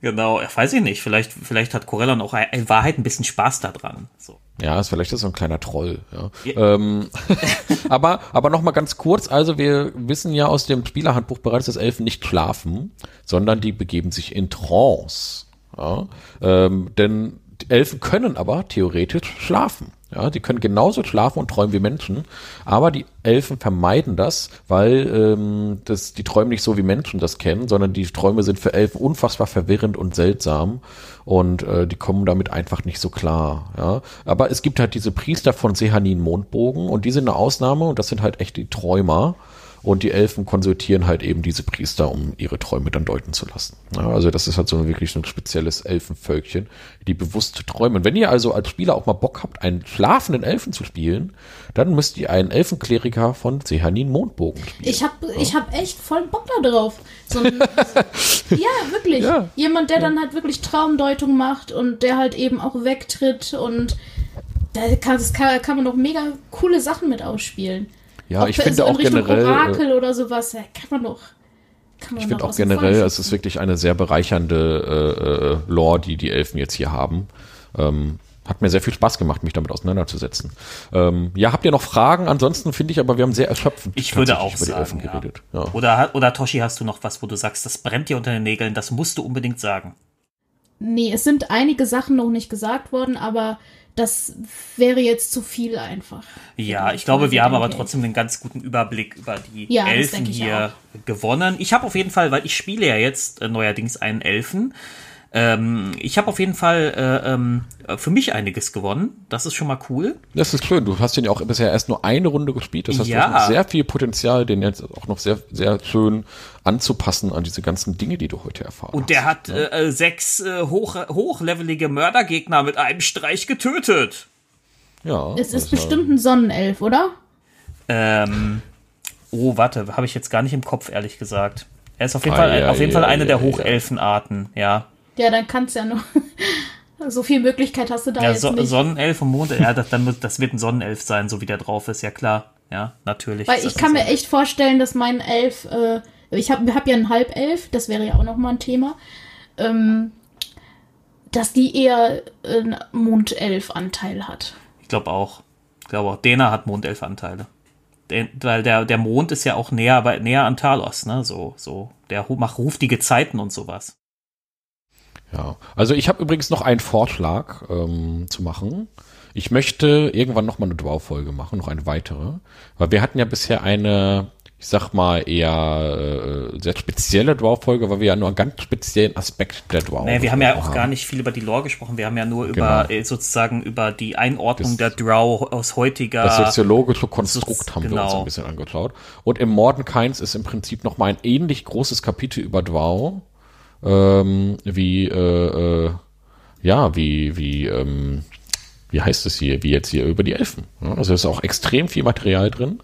genau. Weiß ich nicht. Vielleicht, vielleicht hat Corellon auch in Wahrheit ein bisschen Spaß daran. So. Ja, ist vielleicht so ein kleiner Troll. Ja. ja. Ähm, aber aber noch mal ganz kurz. Also wir wissen ja aus dem Spielerhandbuch bereits, dass Elfen nicht schlafen, sondern die begeben sich in Trance. Ja. Ähm, denn Elfen können aber theoretisch schlafen. Ja, die können genauso schlafen und träumen wie Menschen, aber die Elfen vermeiden das, weil ähm, das, die träumen nicht so wie Menschen das kennen, sondern die Träume sind für Elfen unfassbar verwirrend und seltsam und äh, die kommen damit einfach nicht so klar. Ja, aber es gibt halt diese Priester von Sehanin Mondbogen und die sind eine Ausnahme und das sind halt echt die Träumer. Und die Elfen konsultieren halt eben diese Priester, um ihre Träume dann deuten zu lassen. Ja, also das ist halt so wirklich ein spezielles Elfenvölkchen, die bewusst träumen. Wenn ihr also als Spieler auch mal Bock habt, einen schlafenden Elfen zu spielen, dann müsst ihr einen Elfenkleriker von Sehanin Mondbogen spielen. Ich habe ja. ich hab echt voll Bock da drauf. So ein, ja, wirklich. Ja. Jemand, der dann halt wirklich Traumdeutung macht und der halt eben auch wegtritt und da kann, kann, kann man doch mega coole Sachen mit ausspielen. Ja, Ob ich finde auch generell. Orakel oder sowas, kann man doch. Kann man ich finde auch generell, es ist wirklich eine sehr bereichernde äh, äh, Lore, die die Elfen jetzt hier haben. Ähm, hat mir sehr viel Spaß gemacht, mich damit auseinanderzusetzen. Ähm, ja, habt ihr noch Fragen? Ansonsten finde ich aber, wir haben sehr erschöpfend ich würde auch sagen, ja. Ja. Oder, oder Toshi, hast du noch was, wo du sagst, das brennt dir unter den Nägeln, das musst du unbedingt sagen? Nee, es sind einige Sachen noch nicht gesagt worden, aber das wäre jetzt zu viel einfach. Ja, ich glaube, wir haben aber trotzdem einen ganz guten Überblick über die ja, Elfen hier auch. gewonnen. Ich habe auf jeden Fall, weil ich spiele ja jetzt äh, neuerdings einen Elfen, ähm, ich habe auf jeden Fall äh, ähm, für mich einiges gewonnen. Das ist schon mal cool. Das ist schön. Du hast den ja auch bisher erst nur eine Runde gespielt. Das heißt, ja. du hast sehr viel Potenzial, den jetzt auch noch sehr, sehr schön anzupassen an diese ganzen Dinge, die du heute erfahren Und der hat ja. äh, sechs äh, hoch, hochlevelige Mördergegner mit einem Streich getötet. Ja. Es ist bestimmt ein Sonnenelf, oder? Ähm. Oh, warte, habe ich jetzt gar nicht im Kopf, ehrlich gesagt. Er ist auf jeden ah, Fall, ja, auf jeden ja, Fall eine der Hochelfenarten, ja. Ja, dann kannst du ja noch. so viel Möglichkeit hast du da ja, jetzt so, nicht. Sonnenelf und Mond, ja, das, dann, das wird ein Sonnenelf sein, so wie der drauf ist, ja klar. Ja, natürlich. Weil ich kann mir echt vorstellen, dass mein Elf, äh, ich habe hab ja einen Halbelf, das wäre ja auch nochmal ein Thema, ähm, dass die eher einen Mondelf-Anteil hat. Ich glaube auch. Ich glaube auch. Dena hat Mondelf-Anteile. Weil der, der Mond ist ja auch näher, bei, näher an Talos, ne? So, so. Der macht ruft die Gezeiten und sowas. Ja, also ich habe übrigens noch einen Vorschlag ähm, zu machen. Ich möchte irgendwann noch mal eine Dwarf-Folge machen, noch eine weitere, weil wir hatten ja bisher eine, ich sag mal eher äh, sehr spezielle Dwarf-Folge, weil wir ja nur einen ganz speziellen Aspekt der Dwarf. Naja, wir haben ja auch haben. gar nicht viel über die Lore gesprochen. Wir haben ja nur über genau. äh, sozusagen über die Einordnung das, der Drow aus heutiger. Das soziologische Konstrukt so, haben genau. wir uns ein bisschen angeschaut. Und im Mordenkainz ist im Prinzip noch mal ein ähnlich großes Kapitel über Drow ähm, wie, äh, äh, ja, wie, wie, ähm, wie heißt es hier, wie jetzt hier über die Elfen. Ja, also ist auch extrem viel Material drin.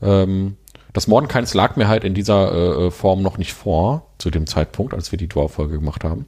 Ähm, das Mordenkainz lag mir halt in dieser äh, äh, Form noch nicht vor, zu dem Zeitpunkt, als wir die Dwarf-Folge gemacht haben.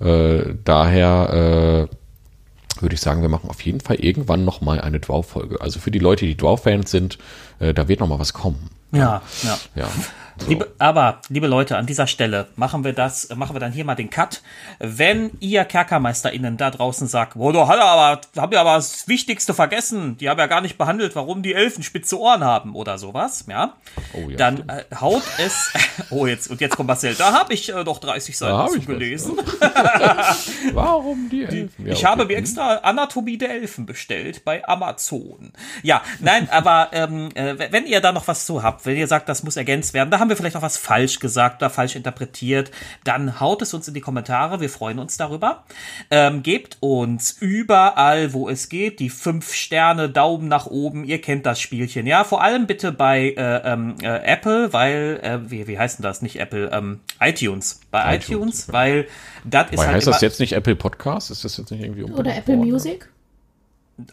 Äh, daher äh, würde ich sagen, wir machen auf jeden Fall irgendwann noch mal eine Dwarf-Folge. Also für die Leute, die Dwarf-Fans sind, äh, da wird noch mal was kommen. Ja, ja. ja. So. Liebe, aber, liebe Leute, an dieser Stelle machen wir das, machen wir dann hier mal den Cut. Wenn ihr KerkermeisterInnen da draußen sagt, boah, du hast aber, hab ja aber das Wichtigste vergessen, die haben ja gar nicht behandelt, warum die Elfen spitze Ohren haben oder sowas, ja, oh, ja dann äh, haut es, oh, jetzt, und jetzt kommt Marcel, da habe ich äh, doch 30 Seiten zu gelesen. warum die Elfen? Ja, ich okay. habe mir extra Anatomie der Elfen bestellt bei Amazon. Ja, nein, aber ähm, äh, wenn ihr da noch was zu habt, wenn ihr sagt, das muss ergänzt werden, da haben wir vielleicht auch was falsch gesagt oder falsch interpretiert, dann haut es uns in die Kommentare. Wir freuen uns darüber. Ähm, gebt uns überall, wo es geht, die fünf Sterne, Daumen nach oben. Ihr kennt das Spielchen. Ja, vor allem bitte bei äh, ähm, äh, Apple, weil, äh, wie, wie heißt denn das? Nicht Apple, ähm, iTunes. Bei iTunes, iTunes weil das ist weil halt. Heißt das jetzt nicht Apple Podcast? Ist das jetzt nicht irgendwie Oder Apple Music?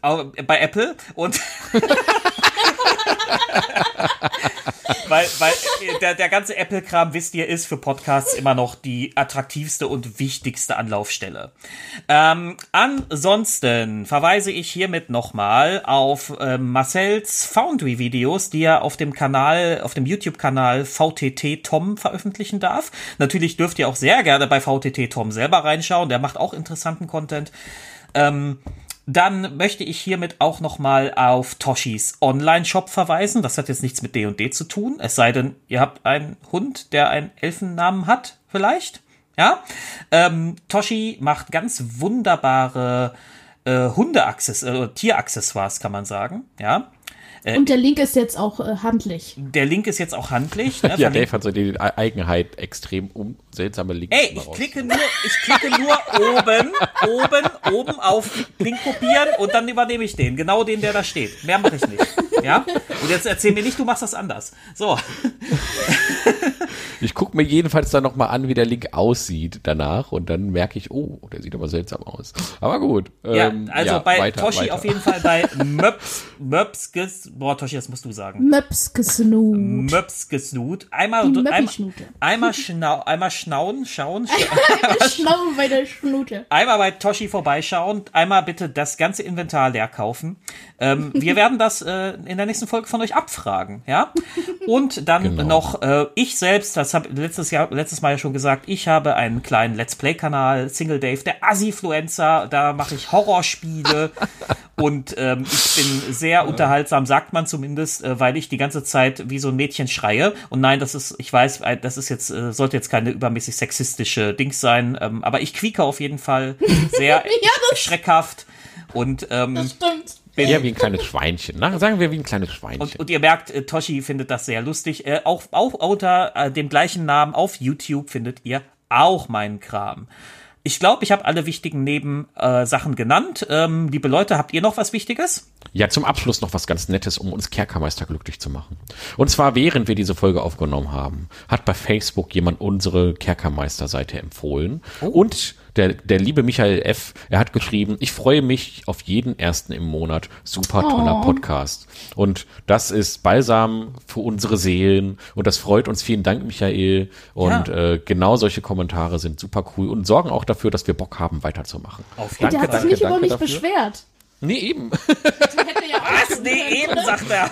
Bei Apple und der, der ganze Apple-Kram, wisst ihr, ist für Podcasts immer noch die attraktivste und wichtigste Anlaufstelle. Ähm, ansonsten verweise ich hiermit nochmal auf äh, Marcells Foundry-Videos, die er auf dem Kanal, auf dem YouTube-Kanal VTT Tom veröffentlichen darf. Natürlich dürft ihr auch sehr gerne bei VTT Tom selber reinschauen, der macht auch interessanten Content. Ähm, dann möchte ich hiermit auch nochmal auf Toshis Online-Shop verweisen. Das hat jetzt nichts mit D&D zu tun. Es sei denn, ihr habt einen Hund, der einen Elfennamen hat, vielleicht. Ja. Ähm, Toshi macht ganz wunderbare äh, Hunde-Accessoires, äh, Tieraccessoires, kann man sagen. Ja. Äh, und der Link ist jetzt auch äh, handlich. Der Link ist jetzt auch handlich. Ne? ja, Dave hat so die Eigenheit, extrem um, seltsame Links Ey, ich klicke nur, ich klicke nur oben, oben, oben auf Link kopieren und dann übernehme ich den. Genau den, der da steht. Mehr mache ich nicht. Ja? Und jetzt erzähl mir nicht, du machst das anders. So. Ich gucke mir jedenfalls dann nochmal an, wie der Link aussieht danach und dann merke ich, oh, der sieht aber seltsam aus. Aber gut. Ja, ähm, also ja, bei weiter, Toshi weiter. auf jeden Fall bei Möps, Möpskes, boah, Toshi, das musst du sagen. Möpskesnut. Möpskesnut. Einmal, einmal, einmal, schnau, einmal schnauen, schauen. Einmal schnauen bei der Schnute. Einmal bei Toshi vorbeischauen, einmal bitte das ganze Inventar leer kaufen. Ähm, wir werden das äh, in der nächsten Folge von euch abfragen, ja? Und dann genau. noch äh, ich selbst, das habe letztes Jahr, letztes Mal ja schon gesagt, ich habe einen kleinen Let's Play-Kanal, Single Dave, der Asifluencer, da mache ich Horrorspiele und ähm, ich bin sehr unterhaltsam, sagt man zumindest, äh, weil ich die ganze Zeit wie so ein Mädchen schreie. Und nein, das ist, ich weiß, äh, das ist jetzt, äh, sollte jetzt keine übermäßig sexistische Dings sein, ähm, aber ich quieke auf jeden Fall sehr Ja, schreckhaft und ähm, Das stimmt. bin, Eher wie ein kleines Schweinchen. Na, sagen wir wie ein kleines Schweinchen. und, und ihr merkt, äh, Toshi findet das sehr lustig. Äh, auch, auch unter äh, dem gleichen Namen auf YouTube findet ihr auch meinen Kram. Ich glaube, ich habe alle wichtigen Nebensachen äh, genannt. Ähm, liebe Leute, habt ihr noch was Wichtiges? Ja, zum Abschluss noch was ganz Nettes, um uns Kerkermeister glücklich zu machen. Und zwar, während wir diese Folge aufgenommen haben, hat bei Facebook jemand unsere Kerkermeister-Seite empfohlen. Und der, der liebe Michael F., er hat geschrieben, ich freue mich auf jeden ersten im Monat. Super toller Oh. Podcast. Und das ist Balsam für unsere Seelen. Und das freut uns. Vielen Dank, Michael. Und Ja. äh, genau solche Kommentare sind super cool und sorgen auch dafür, dass wir Bock haben, weiterzumachen. Auf Der hat sich nicht über mich dafür. beschwert. Nee, eben. Ja Was? Nee, eben, sagt er.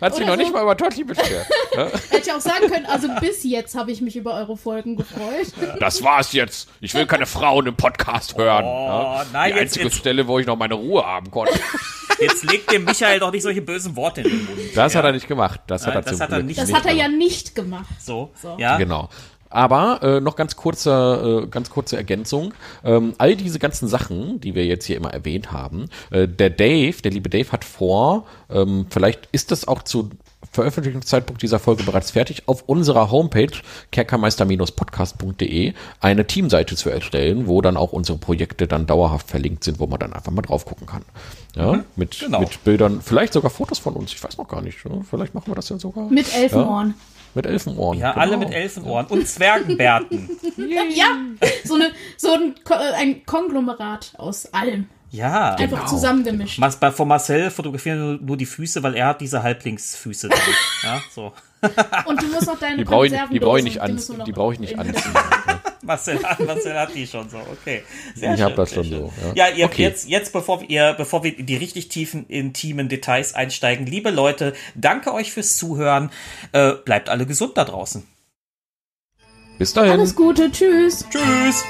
Hat sich noch nicht so. mal über Totti beschwert. Hätte ja auch sagen können, also bis jetzt habe ich mich über eure Folgen gefreut. Das war's jetzt. Ich will keine Frauen im Podcast hören. Oh, ja. nein, Die jetzt- einzige jetzt- Stelle, wo ich noch meine Ruhe haben konnte. Jetzt legt dem Michael doch nicht solche bösen Worte in den Mund. Das hat er nicht gemacht. Das hat er das zum hat er Glück nicht Das nicht hat er ja gemacht. nicht gemacht. So, So. ja. Genau. Aber äh, noch ganz kurze, äh, ganz kurze Ergänzung. Ähm, all diese ganzen Sachen, die wir jetzt hier immer erwähnt haben, äh, der Dave, der liebe Dave hat vor, ähm, vielleicht ist das auch zu Veröffentlichungszeitpunkt dieser Folge bereits fertig, auf unserer Homepage kerkermeister-podcast.de eine Teamseite zu erstellen, wo dann auch unsere Projekte dann dauerhaft verlinkt sind, wo man dann einfach mal drauf gucken kann. Ja, mit, genau. mit Bildern, vielleicht sogar Fotos von uns, ich weiß noch gar nicht. Ne? Vielleicht machen wir das ja sogar. Mit Elfenohren. Mit Elfenohren. Ja, genau. alle mit Elfenohren und Zwergenbärten. Ja, so, eine, so ein, äh, ein Konglomerat aus allem. Ja. Einfach Genau. zusammengemischt. Von Marcel fotografieren nur, nur die Füße, weil er hat diese Halblingsfüße. Dann. Ja, so. Und du musst noch deine Die brauche ich, die brauche ich nicht, die an, müssen wir noch die brauche ich nicht anziehen. Marcel hat, Marcel hat die schon so. Okay. Sehr Ich hab schön, das schon so, Ja, ja. ihr, Okay. jetzt, jetzt bevor wir, bevor wir in die richtig tiefen, intimen Details einsteigen, liebe Leute, danke euch fürs Zuhören. Äh, bleibt alle gesund da draußen. Bis dahin. Alles Gute, tschüss. Tschüss.